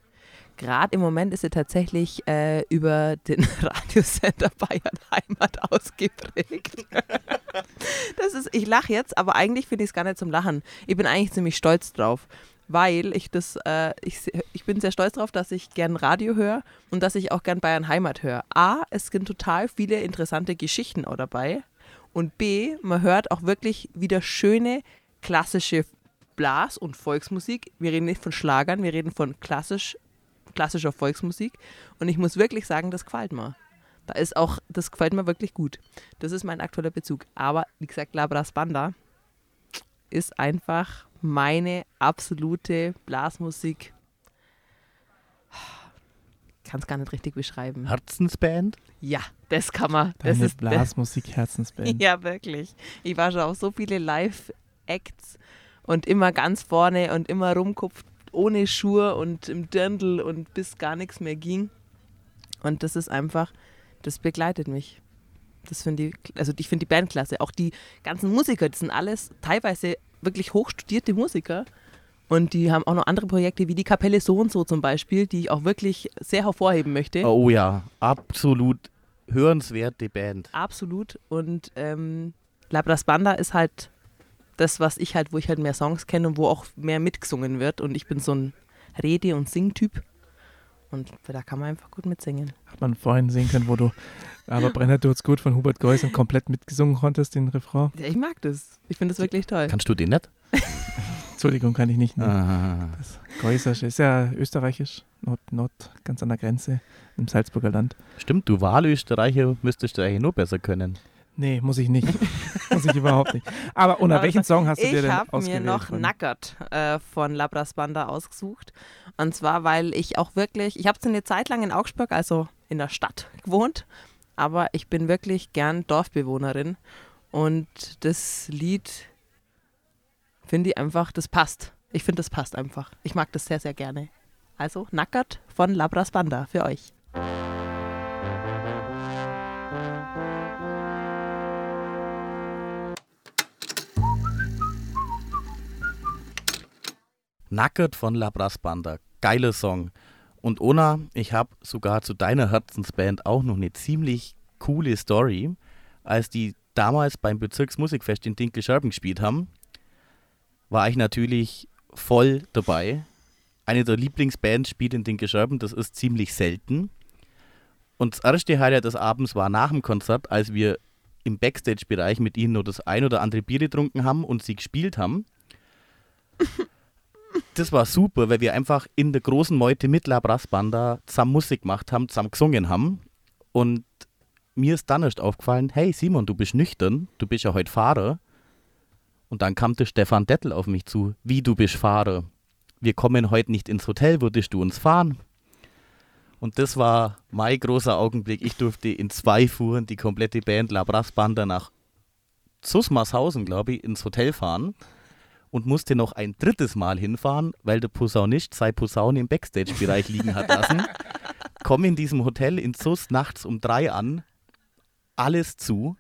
Gerade im Moment ist sie tatsächlich äh, über den Radiosender Bayern Heimat ausgeprägt. das ist, ich lache jetzt, aber eigentlich finde ich es gar nicht zum Lachen. Ich bin eigentlich ziemlich stolz drauf, weil ich das, äh, ich, ich bin sehr stolz darauf, dass ich gern Radio höre und dass ich auch gern Bayern Heimat höre. A, es sind total viele interessante Geschichten auch dabei. Und B, man hört auch wirklich wieder schöne klassische Blas- und Volksmusik. Wir reden nicht von Schlagern, wir reden von klassisch, klassischer Volksmusik. Und ich muss wirklich sagen, das gefällt mir. Da ist auch, das gefällt mir wirklich gut. Das ist mein aktueller Bezug. Aber wie gesagt, Labras Banda ist einfach meine absolute Blasmusik. Kann es gar nicht richtig beschreiben. Herzensband? Ja, das kann man. Das Deine ist Blasmusik Herzensband. Ja, wirklich. Ich war schon auf so viele Live-Acts und immer ganz vorne und immer rumkupft, ohne Schuhe und im Dirndl und bis gar nichts mehr ging. Und das ist einfach, das begleitet mich. Das finde ich, also ich finde die Band klasse. Auch die ganzen Musiker, das sind alles teilweise wirklich hochstudierte Musiker. Und die haben auch noch andere Projekte wie die Kapelle so und so zum Beispiel, die ich auch wirklich sehr hervorheben möchte. Oh ja, absolut hörenswerte Band. Absolut. Und ähm, Labras Banda ist halt das, was ich halt, wo ich halt mehr Songs kenne und wo auch mehr mitgesungen wird. Und ich bin so ein Rede- und Singtyp. Und da kann man einfach gut mitsingen. Hat man vorhin sehen können, wo du aber Brenner tut's gut von Hubert Geusern komplett mitgesungen konntest, den Refrain. Ja, ich mag das. Ich finde das wirklich toll. Kannst du den nicht? Entschuldigung, kann ich nicht. Ne? Ah. Das Geusers ist ja österreichisch, Nord, Nord, ganz an der Grenze im Salzburger Land. Stimmt, du Wahlösterreicher müsstest du eigentlich nur besser können. Nee, muss ich nicht. muss ich überhaupt nicht. Aber unter welchen Song hast du dir Ich denn habe mir ausgewählt? noch von- Nackert äh, von Labras Banda ausgesucht. Und zwar, weil ich auch wirklich, ich habe eine Zeit lang in Augsburg, also in der Stadt, gewohnt. Aber ich bin wirklich gern Dorfbewohnerin. Und das Lied finde ich einfach, das passt. Ich finde, das passt einfach. Ich mag das sehr, sehr gerne. Also Nackert von Labras Banda für euch. Nackert von La Brass Banda. Geiler Song. Und Ona, ich habe sogar zu deiner Herzensband auch noch eine ziemlich coole Story. Als die damals beim Bezirksmusikfest in Dinkelscharben gespielt haben, war ich natürlich voll dabei. Eine der Lieblingsbands spielt in Dinkelscharben, das ist ziemlich selten. Und das erste Highlight des Abends war nach dem Konzert, als wir im Backstage-Bereich mit ihnen nur das ein oder andere Bier getrunken haben und sie gespielt haben das war super, weil wir einfach in der großen Meute mit La Brassbanda zusammen Musik gemacht haben, zusammen gesungen haben. Und mir ist dann erst aufgefallen, hey Simon, du bist nüchtern, du bist ja heute Fahrer. Und dann kam der Stefan Dettel auf mich zu, wie du bist Fahrer. Wir kommen heute nicht ins Hotel, würdest du uns fahren? Und das war mein großer Augenblick. Ich durfte in zwei Fuhren die komplette Band La Brassbanda nach Zusmarshausen, glaube ich, ins Hotel fahren und musste noch ein drittes Mal hinfahren, weil der Posaunist seine Posaune im Backstage-Bereich liegen hat lassen. Komme in diesem Hotel in Sus nachts um drei an, alles zu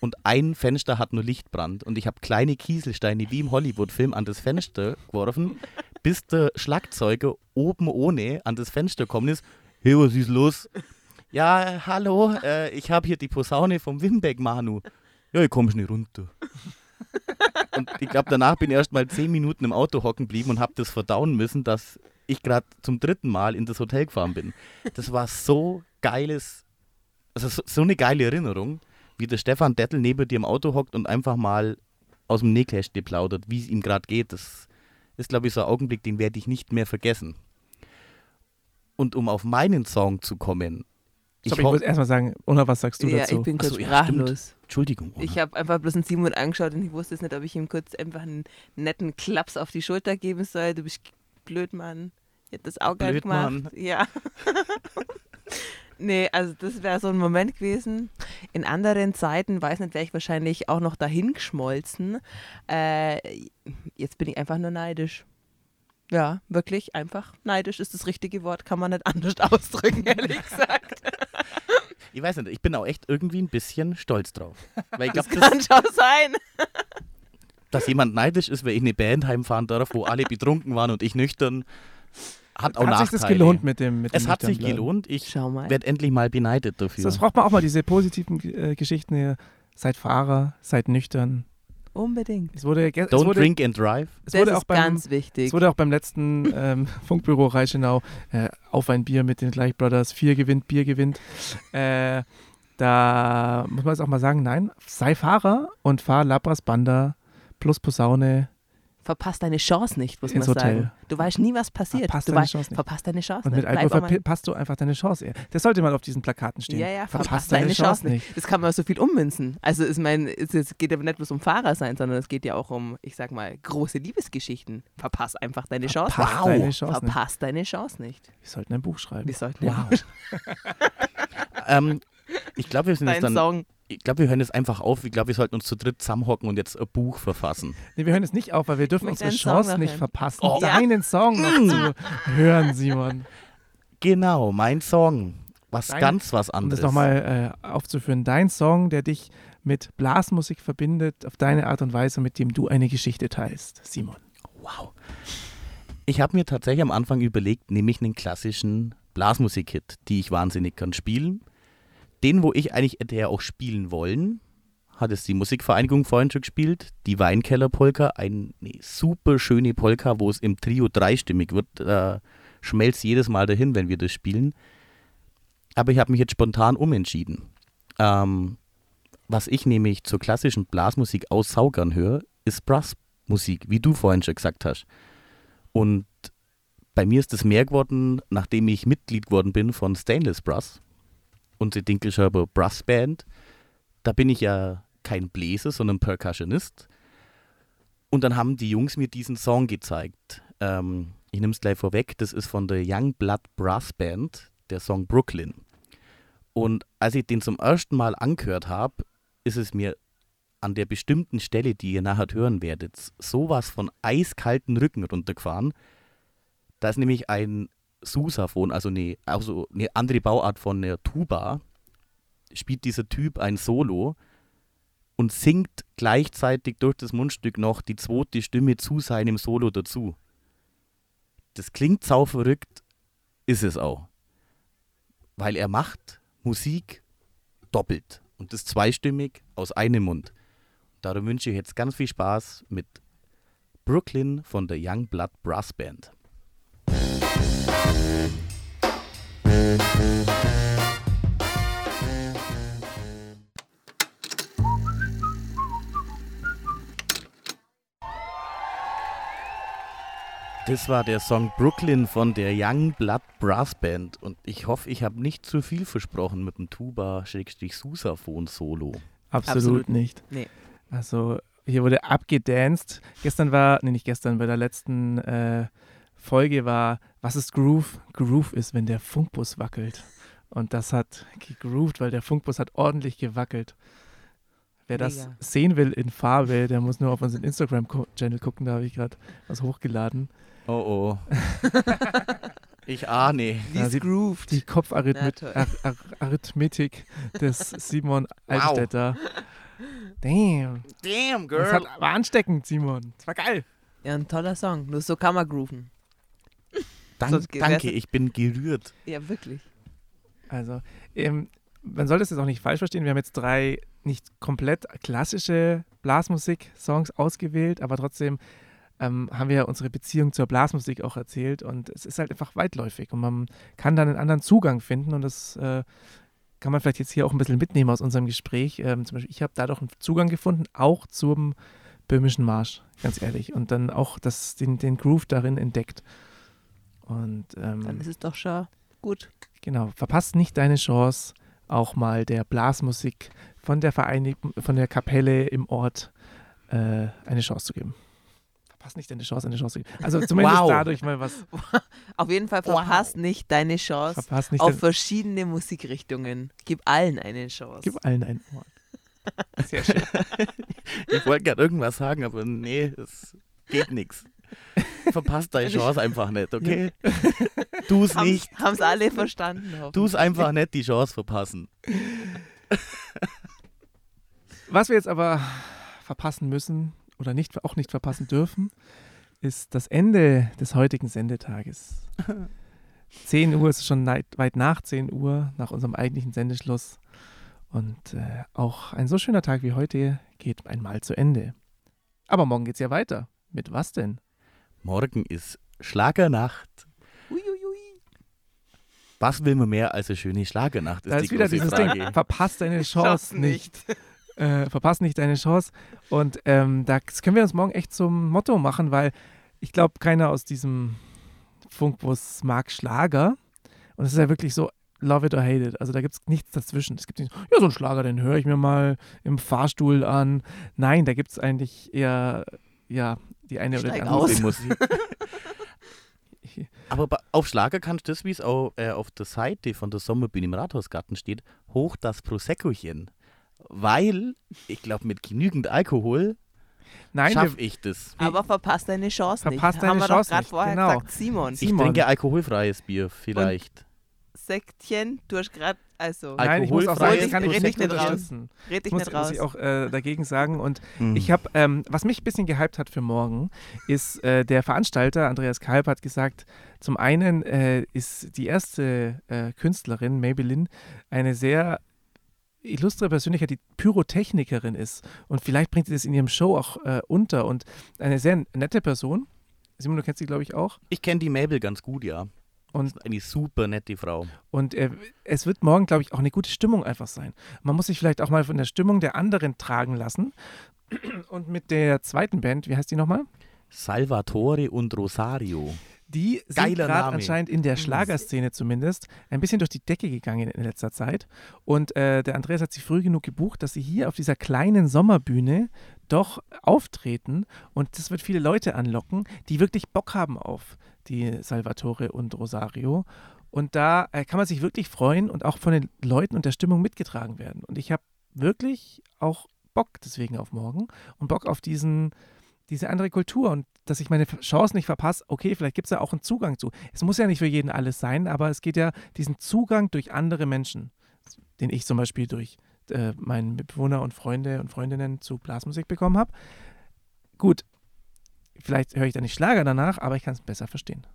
und ein Fenster hat nur Lichtbrand und ich habe kleine Kieselsteine wie im Hollywood-Film an das Fenster geworfen, bis der Schlagzeuger oben ohne an das Fenster gekommen ist. Hey, was ist los? Ja, hallo, äh, ich habe hier die Posaune vom Wimbeck, Manu. Ja, ich komme schnell runter. Und ich glaube, danach bin ich erst mal zehn Minuten im Auto hocken geblieben und habe das verdauen müssen, dass ich gerade zum dritten Mal in das Hotel gefahren bin. Das war so geiles, also so, so eine geile Erinnerung, wie der Stefan Dettel neben dir im Auto hockt und einfach mal aus dem Nähkästchen plaudert, wie es ihm gerade geht. Das ist, glaube ich, so ein Augenblick, den werde ich nicht mehr vergessen. Und um auf meinen Song zu kommen, Ich, ich muss erstmal sagen, Ona, was sagst du ja, dazu? ich bin kurz Ach so, ja, sprachlos. Entschuldigung. Ona. Ich habe einfach bloß einen Simon angeschaut und ich wusste jetzt nicht, ob ich ihm kurz einfach einen netten Klaps auf die Schulter geben soll. Du bist blöd, Mann. Ich hätte das auch gern Blöd, gemacht. Mann. Ja. nee, also das wäre so ein Moment gewesen. In anderen Zeiten, weiß nicht, wäre ich wahrscheinlich auch noch dahin geschmolzen. Äh, jetzt bin ich einfach nur neidisch. Ja, wirklich einfach neidisch ist das richtige Wort, kann man nicht anders ausdrücken, ehrlich gesagt. Ich weiß nicht, ich bin auch echt irgendwie ein bisschen stolz drauf. Weil ich Das glaube, kann schon sein. dass jemand neidisch ist, weil ich eine Band heimfahren darf, wo alle betrunken waren und ich nüchtern, hat auch hat sich Nachteile. das gelohnt mit dem mit dem es hat sich gelohnt. Ich Schau mal. werde endlich mal beneidet dafür. Das braucht man auch mal, diese positiven äh, Geschichten hier. Seid Fahrer, seid nüchtern. Unbedingt. Es wurde, es Don't wurde, drink and drive. es Das wurde ist auch beim, ganz wichtig. Es wurde auch beim letzten ähm, Funkbüro Reichenau äh, auf ein Bier mit den Gleich Brothers. Vier gewinnt, Bier gewinnt. Äh, da muss man jetzt auch mal sagen, nein, sei Fahrer und fahr Labras Banda plus Posaune. Verpasst deine Chance nicht, muss Ins man Hotel. sagen. Du weißt nie, was passiert. Verpasst du deine Chance nicht. verpasst deine Chance Und mit nicht. Alkohol verpasst du einfach deine Chance. eher. Das sollte mal auf diesen Plakaten stehen. Ja, ja, verpasst deine, Chance nicht. Das kann man so viel ummünzen. Also ich meine, es geht aber nicht bloß um Fahrer sein, sondern es geht ja auch um, ich sag mal, große Liebesgeschichten. Verpass einfach deine Chance Verpasst nicht. deine Chance nicht. Verpasst deine Chance nicht. Wir sollten ein Buch schreiben. Wir sollten Wow. ähm, ich glaube, wir sind jetzt deinen dann. Song. Ich glaube, wir hören jetzt einfach auf. Ich glaube, wir sollten uns zu dritt zusammenhocken und jetzt ein Buch verfassen. Nee, wir hören es nicht auf, weil wir dürfen unsere Chance nicht hören. verpassen, Oh. deinen Song noch zu hören, Simon. Genau, mein Song. Was Dein- ganz was Um anderes. das nochmal äh, aufzuführen, dein Song, der dich mit Blasmusik verbindet, auf deine Art und Weise, mit dem du eine Geschichte teilst, Simon. Wow. Ich habe mir tatsächlich am Anfang überlegt, nehme ich einen klassischen Blasmusik-Hit, die ich wahnsinnig kann spielen. Den, wo ich eigentlich hätte ja auch spielen wollen, hat es die Musikvereinigung vorhin schon gespielt, die Weinkeller-Polka, eine super schöne Polka, wo es im Trio dreistimmig wird. Äh, schmelzt jedes Mal dahin, wenn wir das spielen. Aber ich habe mich jetzt spontan umentschieden. Ähm, was ich nämlich zur klassischen Blasmusik aus Saugern höre, ist Brassmusik, wie du vorhin schon gesagt hast. Und bei mir ist es mehr geworden, nachdem ich Mitglied geworden bin von Stainless Brass, unsere Dinkelschreiber Brass Band. Da bin ich ja kein Bläser, sondern Percussionist. Und dann haben die Jungs mir diesen Song gezeigt. Ähm, ich nehme es gleich vorweg, das ist von der Young Blood Brass Band, der Song Brooklyn. Und als ich den zum ersten Mal angehört habe, ist es mir an der bestimmten Stelle, die ihr nachher hören werdet, sowas von eiskalten Rücken runtergefahren. Da ist nämlich ein Sousaphon, also eine, also eine andere Bauart von der Tuba, spielt dieser Typ ein Solo und singt gleichzeitig durch das Mundstück noch die zweite Stimme zu seinem Solo dazu. Das klingt sau verrückt, ist es auch. Weil er macht Musik doppelt und das zweistimmig aus einem Mund. Darum wünsche ich jetzt ganz viel Spaß mit Brooklyn von der Young Blood Brass Band. Das war der Song Brooklyn von der Young Blood Brass Band und ich hoffe, ich habe nicht zu viel versprochen mit dem Tuba-Sousaphon-Solo. Absolut, Absolut nicht. Nee. Also hier wurde abgedanced. Gestern war, nee, nicht gestern, bei der letzten äh, Folge war, was ist Groove? Groove ist, wenn der Funkbus wackelt. Und das hat gegroovt, weil der Funkbus hat ordentlich gewackelt. Wer das Mega. sehen will in Farbe, der muss nur auf unseren Instagram-Channel gucken, da habe ich gerade was hochgeladen. Oh oh. ich ahne. Wie Ja, es die- grooved. Die Kopfarithmetik des Simon Wow. Altstädter. Damn. Damn, Das hat, war ansteckend, Simon. Das war geil. Ja, ein toller Song. Nur so kann man grooven. Dank, danke, ich bin gerührt. Ja, wirklich. Also, ähm, man sollte es jetzt auch nicht falsch verstehen. Wir haben jetzt drei nicht komplett klassische Blasmusik-Songs ausgewählt, aber trotzdem ähm, haben wir unsere Beziehung zur Blasmusik auch erzählt und es ist halt einfach weitläufig und man kann dann einen anderen Zugang finden und das äh, kann man vielleicht jetzt hier auch ein bisschen mitnehmen aus unserem Gespräch. Ähm, zum Beispiel, ich habe dadurch einen Zugang gefunden, auch zum böhmischen Marsch, ganz ehrlich. Und dann auch das, den, den Groove darin entdeckt. Und ähm, Dann ist es doch schon gut. Genau, verpasst nicht deine Chance, auch mal der Blasmusik von der Vereinigten, von der Kapelle im Ort äh, eine Chance zu geben. Verpasst nicht deine Chance, eine Chance zu geben. Also zumindest Wow. dadurch mal was. Auf jeden Fall verpasst nicht deine Chance Verpasst nicht auf verschiedene Musikrichtungen. Gib allen eine Chance. Gib allen ein Ohr. Sehr schön. Ich wollte gerade irgendwas sagen, aber nee, es geht nichts. Verpasst deine Chance einfach nicht, okay? Du es nicht. Haben es alle verstanden? Du es einfach nicht die Chance verpassen. Was wir jetzt aber verpassen müssen oder nicht, auch nicht verpassen dürfen, ist das Ende des heutigen Sendetages. 10 Uhr ist schon weit, weit nach 10 Uhr, nach unserem eigentlichen Sendeschluss. Und äh, auch ein so schöner Tag wie heute geht einmal zu Ende. Aber morgen geht's ja weiter. Mit was denn? Morgen ist Schlagernacht. Was will man mehr als eine schöne Schlagernacht? Da die ist wieder große dieses Frage. Ding. Verpasst deine Chance nicht. Äh, verpasst nicht deine Chance. Und ähm, das können wir uns morgen echt zum Motto machen, weil ich glaube, keiner aus diesem Funkbus mag Schlager. Und es ist ja wirklich so, love it or hate it. Also da gibt es nichts dazwischen. Es gibt nicht, ja, so einen Schlager, den höre ich mir mal im Fahrstuhl an. Nein, da gibt es eigentlich eher, ja, die eine oder die andere. Musik. Aber auf Schlager kannst du das, wie es auch äh, auf der Seite von der Sommerbühne im Rathausgarten steht, hoch das Proseccochen. Weil, ich glaube, mit genügend Alkohol Nein, schaffe ich das. Aber verpasst deine Chance nicht. Verpasst deine Haben wir Chance doch gerade nicht, vorher genau. gesagt, Simon. Ich Simon. trinke alkoholfreies Bier, vielleicht. Sektchen, du hast gerade, also, Al- nein, ich muss auch sagen, das kann ich Red nicht dich nicht raus. unterstützen. red Das dich muss, nicht muss raus. ich auch äh, dagegen sagen. Und Hm. Ich habe, ähm, was mich ein bisschen gehypt hat für morgen, ist äh, der Veranstalter, Andreas Kalb, hat gesagt, zum einen äh, ist die erste äh, Künstlerin, Maybelline, eine sehr illustre Persönlichkeit, die Pyrotechnikerin ist. Und vielleicht bringt sie das in ihrem Show auch äh, unter. Und eine sehr nette Person. Simon, du kennst sie, glaube ich, auch. Ich kenne die Mabel ganz gut, ja. Und Eine super nette Frau. Und äh, es wird morgen, glaube ich, auch eine gute Stimmung einfach sein. Man muss sich vielleicht auch mal von der Stimmung der anderen tragen lassen. Und mit der zweiten Band, wie heißt die nochmal? Salvatore und Rosario. Die sind gerade anscheinend in der Schlagerszene zumindest ein bisschen durch die Decke gegangen in letzter Zeit. Und äh, der Andreas hat sie früh genug gebucht, dass sie hier auf dieser kleinen Sommerbühne doch auftreten. Und das wird viele Leute anlocken, die wirklich Bock haben auf die Salvatore und Rosario. Und da äh, kann man sich wirklich freuen und auch von den Leuten und der Stimmung mitgetragen werden. Und ich habe wirklich auch Bock deswegen auf morgen und Bock auf diesen, diese andere Kultur und dass ich meine Chance nicht verpasse. Okay, vielleicht gibt es da auch einen Zugang zu. Es muss ja nicht für jeden alles sein, aber es geht ja diesen Zugang durch andere Menschen, den ich zum Beispiel durch äh, meinen Mitbewohner und Freunde und Freundinnen zu Blasmusik bekommen habe. Gut, vielleicht höre ich da nicht Schlager danach, aber ich kann es besser verstehen.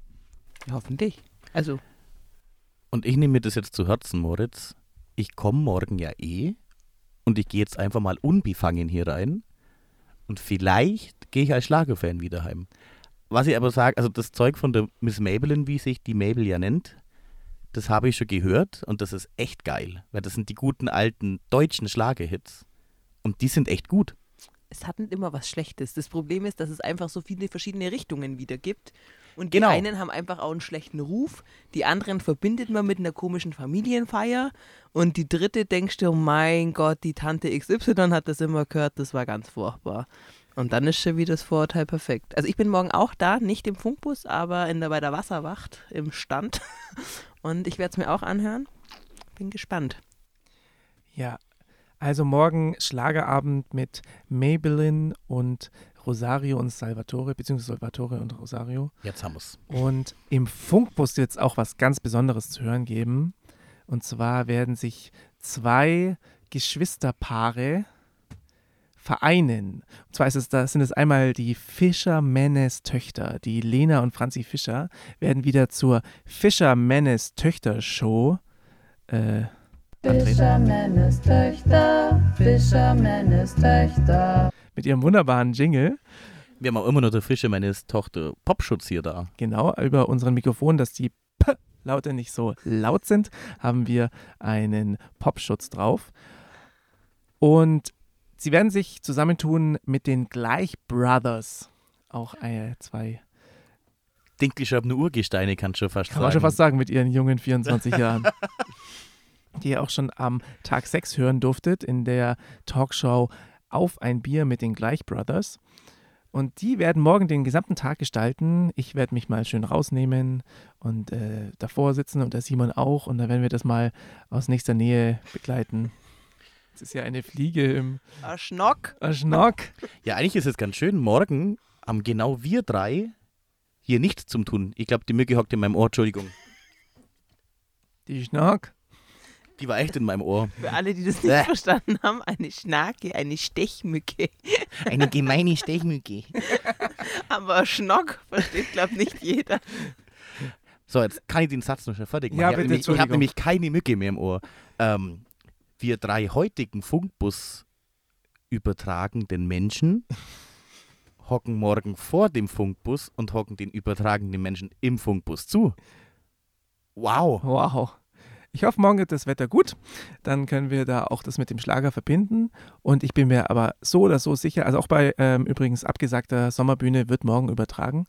Ja, hoffentlich. Also, Und ich nehme mir das jetzt zu Herzen, Moritz. Ich komme morgen ja eh und ich gehe jetzt einfach mal unbefangen hier rein und vielleicht gehe ich als Schlagerfan wieder heim. Was ich aber sage, also das Zeug von der Miss Maybelline, wie sich die Mabel ja nennt, das habe ich schon gehört und das ist echt geil, weil das sind die guten alten deutschen Schlagerhits und die sind echt gut. Es hat nicht immer was Schlechtes. Das Problem ist, dass es einfach so viele verschiedene Richtungen wieder gibt. Und Genau. die einen haben einfach auch einen schlechten Ruf, die anderen verbindet man mit einer komischen Familienfeier und die dritte denkst du, oh mein Gott, die Tante XY hat das immer gehört, das war ganz furchtbar. Und dann ist schon wieder das Vorurteil perfekt. Also ich bin morgen auch da, nicht im Funkbus, aber in der, bei der Wasserwacht im Stand. Und ich werde es mir auch anhören. Bin gespannt. Ja, also morgen Schlagerabend mit Maybelline und Rosario und Salvatore, beziehungsweise Salvatore und Rosario. Jetzt haben wir's. Und im Funkbus wird es auch was ganz Besonderes zu hören geben. Und zwar werden sich zwei Geschwisterpaare vereinen. Und zwar ist es, sind es einmal die Fischer-Menes-Töchter. Die Lena und Franzi Fischer werden wieder zur Fischer-Menes-Töchter-Show äh, Fischermännes Töchter, Fischermännes Töchter. mit ihrem wunderbaren Jingle. Wir haben auch immer noch der Fische meines Tochter Popschutz hier da. Genau, über unseren Mikrofon, dass die P-Laute nicht so laut sind, haben wir einen Popschutz drauf. Und sie werden sich zusammentun mit den Gleich Brothers. Auch äh, zwei, Dinkelschabene Urgesteine kann schon fast kann man sagen. schon fast sagen, mit ihren jungen 24 Jahren. Die ihr auch schon am Tag 6 hören durftet in der Talkshow Auf ein Bier mit den Gleich Brothers. Und die werden morgen den gesamten Tag gestalten. Ich werde mich mal schön rausnehmen und äh, davor sitzen und der Simon auch. Und dann werden wir das mal aus nächster Nähe begleiten. Es ist ja eine Fliege im Ah, Schnock. Schnock. Ja, eigentlich ist es ganz schön. Morgen haben genau wir drei hier nichts zum tun. Ich glaube, die Mücke hockt in meinem Ohr. Entschuldigung. Die Schnock. Die war echt in meinem Ohr. Für alle, die das nicht verstanden haben, eine Schnake, eine Stechmücke. Eine gemeine Stechmücke. Aber Schnock versteht, glaube ich, nicht jeder. So, jetzt kann ich den Satz noch schnell fertig machen. Ja, ich habe nämlich, ich hab nämlich keine Mücke mehr im Ohr. Ähm, wir drei heutigen Funkbus übertragenden Menschen hocken morgen vor dem Funkbus und hocken den übertragenden Menschen im Funkbus zu. Wow. Wow. Ich hoffe, morgen wird das Wetter gut. Dann können wir da auch das mit dem Schlager verbinden. Und ich bin mir aber so oder so sicher, also auch bei ähm, übrigens abgesagter Sommerbühne wird morgen übertragen.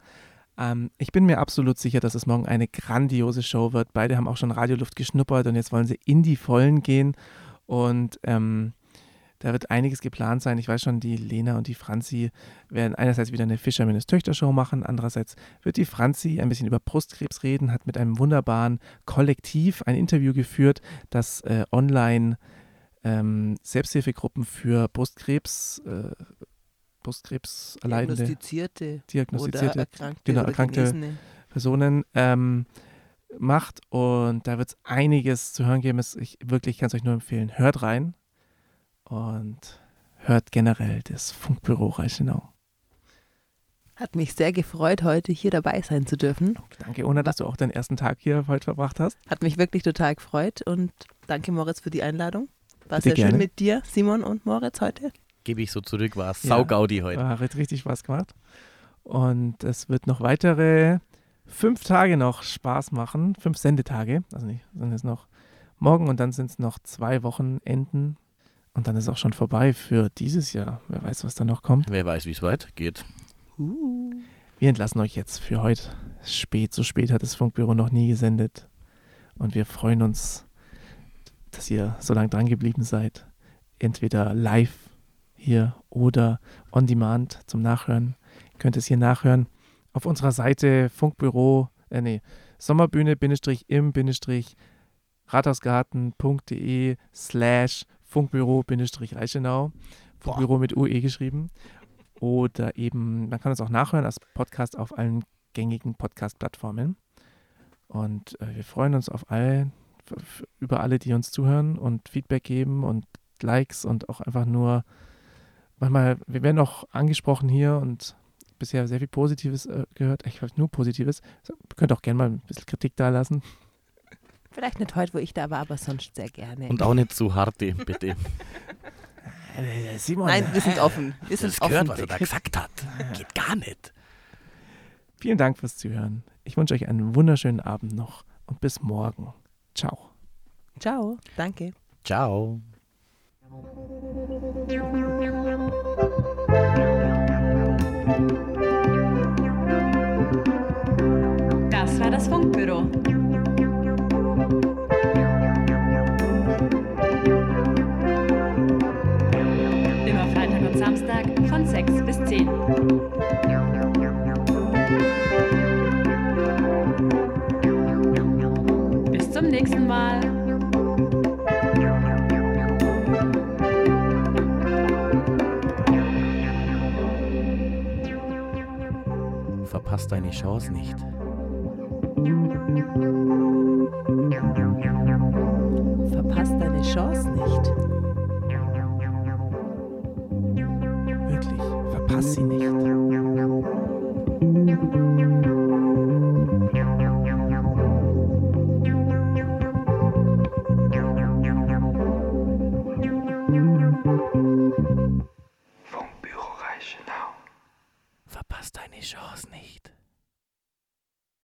Ähm, ich bin mir absolut sicher, dass es morgen eine grandiose Show wird. Beide haben auch schon Radioluft geschnuppert und jetzt wollen sie in die Vollen gehen. Und ähm, da wird einiges geplant sein. Ich weiß schon, die Lena und die Franzi werden einerseits wieder eine Fischermannes Töchter-Show machen, andererseits wird die Franzi ein bisschen über Brustkrebs reden, hat mit einem wunderbaren Kollektiv ein Interview geführt, das äh, online ähm, Selbsthilfegruppen für Brustkrebs, äh, Brustkrebs erleidende, Diagnostizierte, diagnostizierte, oder erkrankte, genau, erkrankte Genesene. Personen ähm, macht und da wird es einiges zu hören geben. Ich wirklich kann es euch nur empfehlen. Hört rein und hört generell das Funkbüro Reichenau. Hat mich sehr gefreut, heute hier dabei sein zu dürfen. Danke, Ona, dass du auch deinen ersten Tag hier heute verbracht hast. Hat mich wirklich total gefreut und danke Moritz für die Einladung. War Bitte sehr gerne. schön mit dir, Simon und Moritz heute. Gebe ich so zurück, war Ja. Saugaudi heute. War, hat richtig Spaß gemacht. Und es wird noch weitere fünf Tage noch Spaß machen. Fünf Sendetage. Also nicht, sind es noch morgen und dann sind es noch zwei Wochenenden. Und dann ist auch schon vorbei für dieses Jahr. Wer weiß, was da noch kommt. Wer weiß, wie es weitergeht. Wir entlassen euch jetzt für heute. Spät, so spät hat das Funkbüro noch nie gesendet. Und wir freuen uns, dass ihr so lange dran geblieben seid. Entweder live hier oder on demand zum Nachhören. Ihr könnt es hier nachhören auf unserer Seite Funkbüro, äh nee, Sommerbühne-im-rathausgarten.de slash Funkbüro-Reichenau. Funkbüro mit UE geschrieben. Oder eben, man kann es auch nachhören als Podcast auf allen gängigen Podcast-Plattformen. Und äh, wir freuen uns auf alle, über alle, die uns zuhören und Feedback geben und Likes und auch einfach nur, manchmal, wir werden auch angesprochen hier und bisher sehr viel Positives äh, gehört. Ich habe nur Positives. Ihr könnt auch gerne mal ein bisschen Kritik da lassen. Vielleicht nicht heute, wo ich da war, aber sonst sehr gerne. Und auch nicht zu harte, bitte. Simon, Nein, wir sind offen. Wir Das sind gehört, offen. was er da gesagt hat. Geht gar nicht. vielen Dank fürs Zuhören. Ich wünsche euch einen wunderschönen Abend noch und bis morgen. Ciao. Ciao. Danke. Ciao. Das war das Funkbüro. Immer Freitag und Samstag von 6 bis 10. Bis zum nächsten Mal. Verpasst deine Chance nicht. Verpasst deine Chance nicht. Wirklich, verpasst sie nicht. Vom Büro Reichenau. Verpasst deine Chance nicht.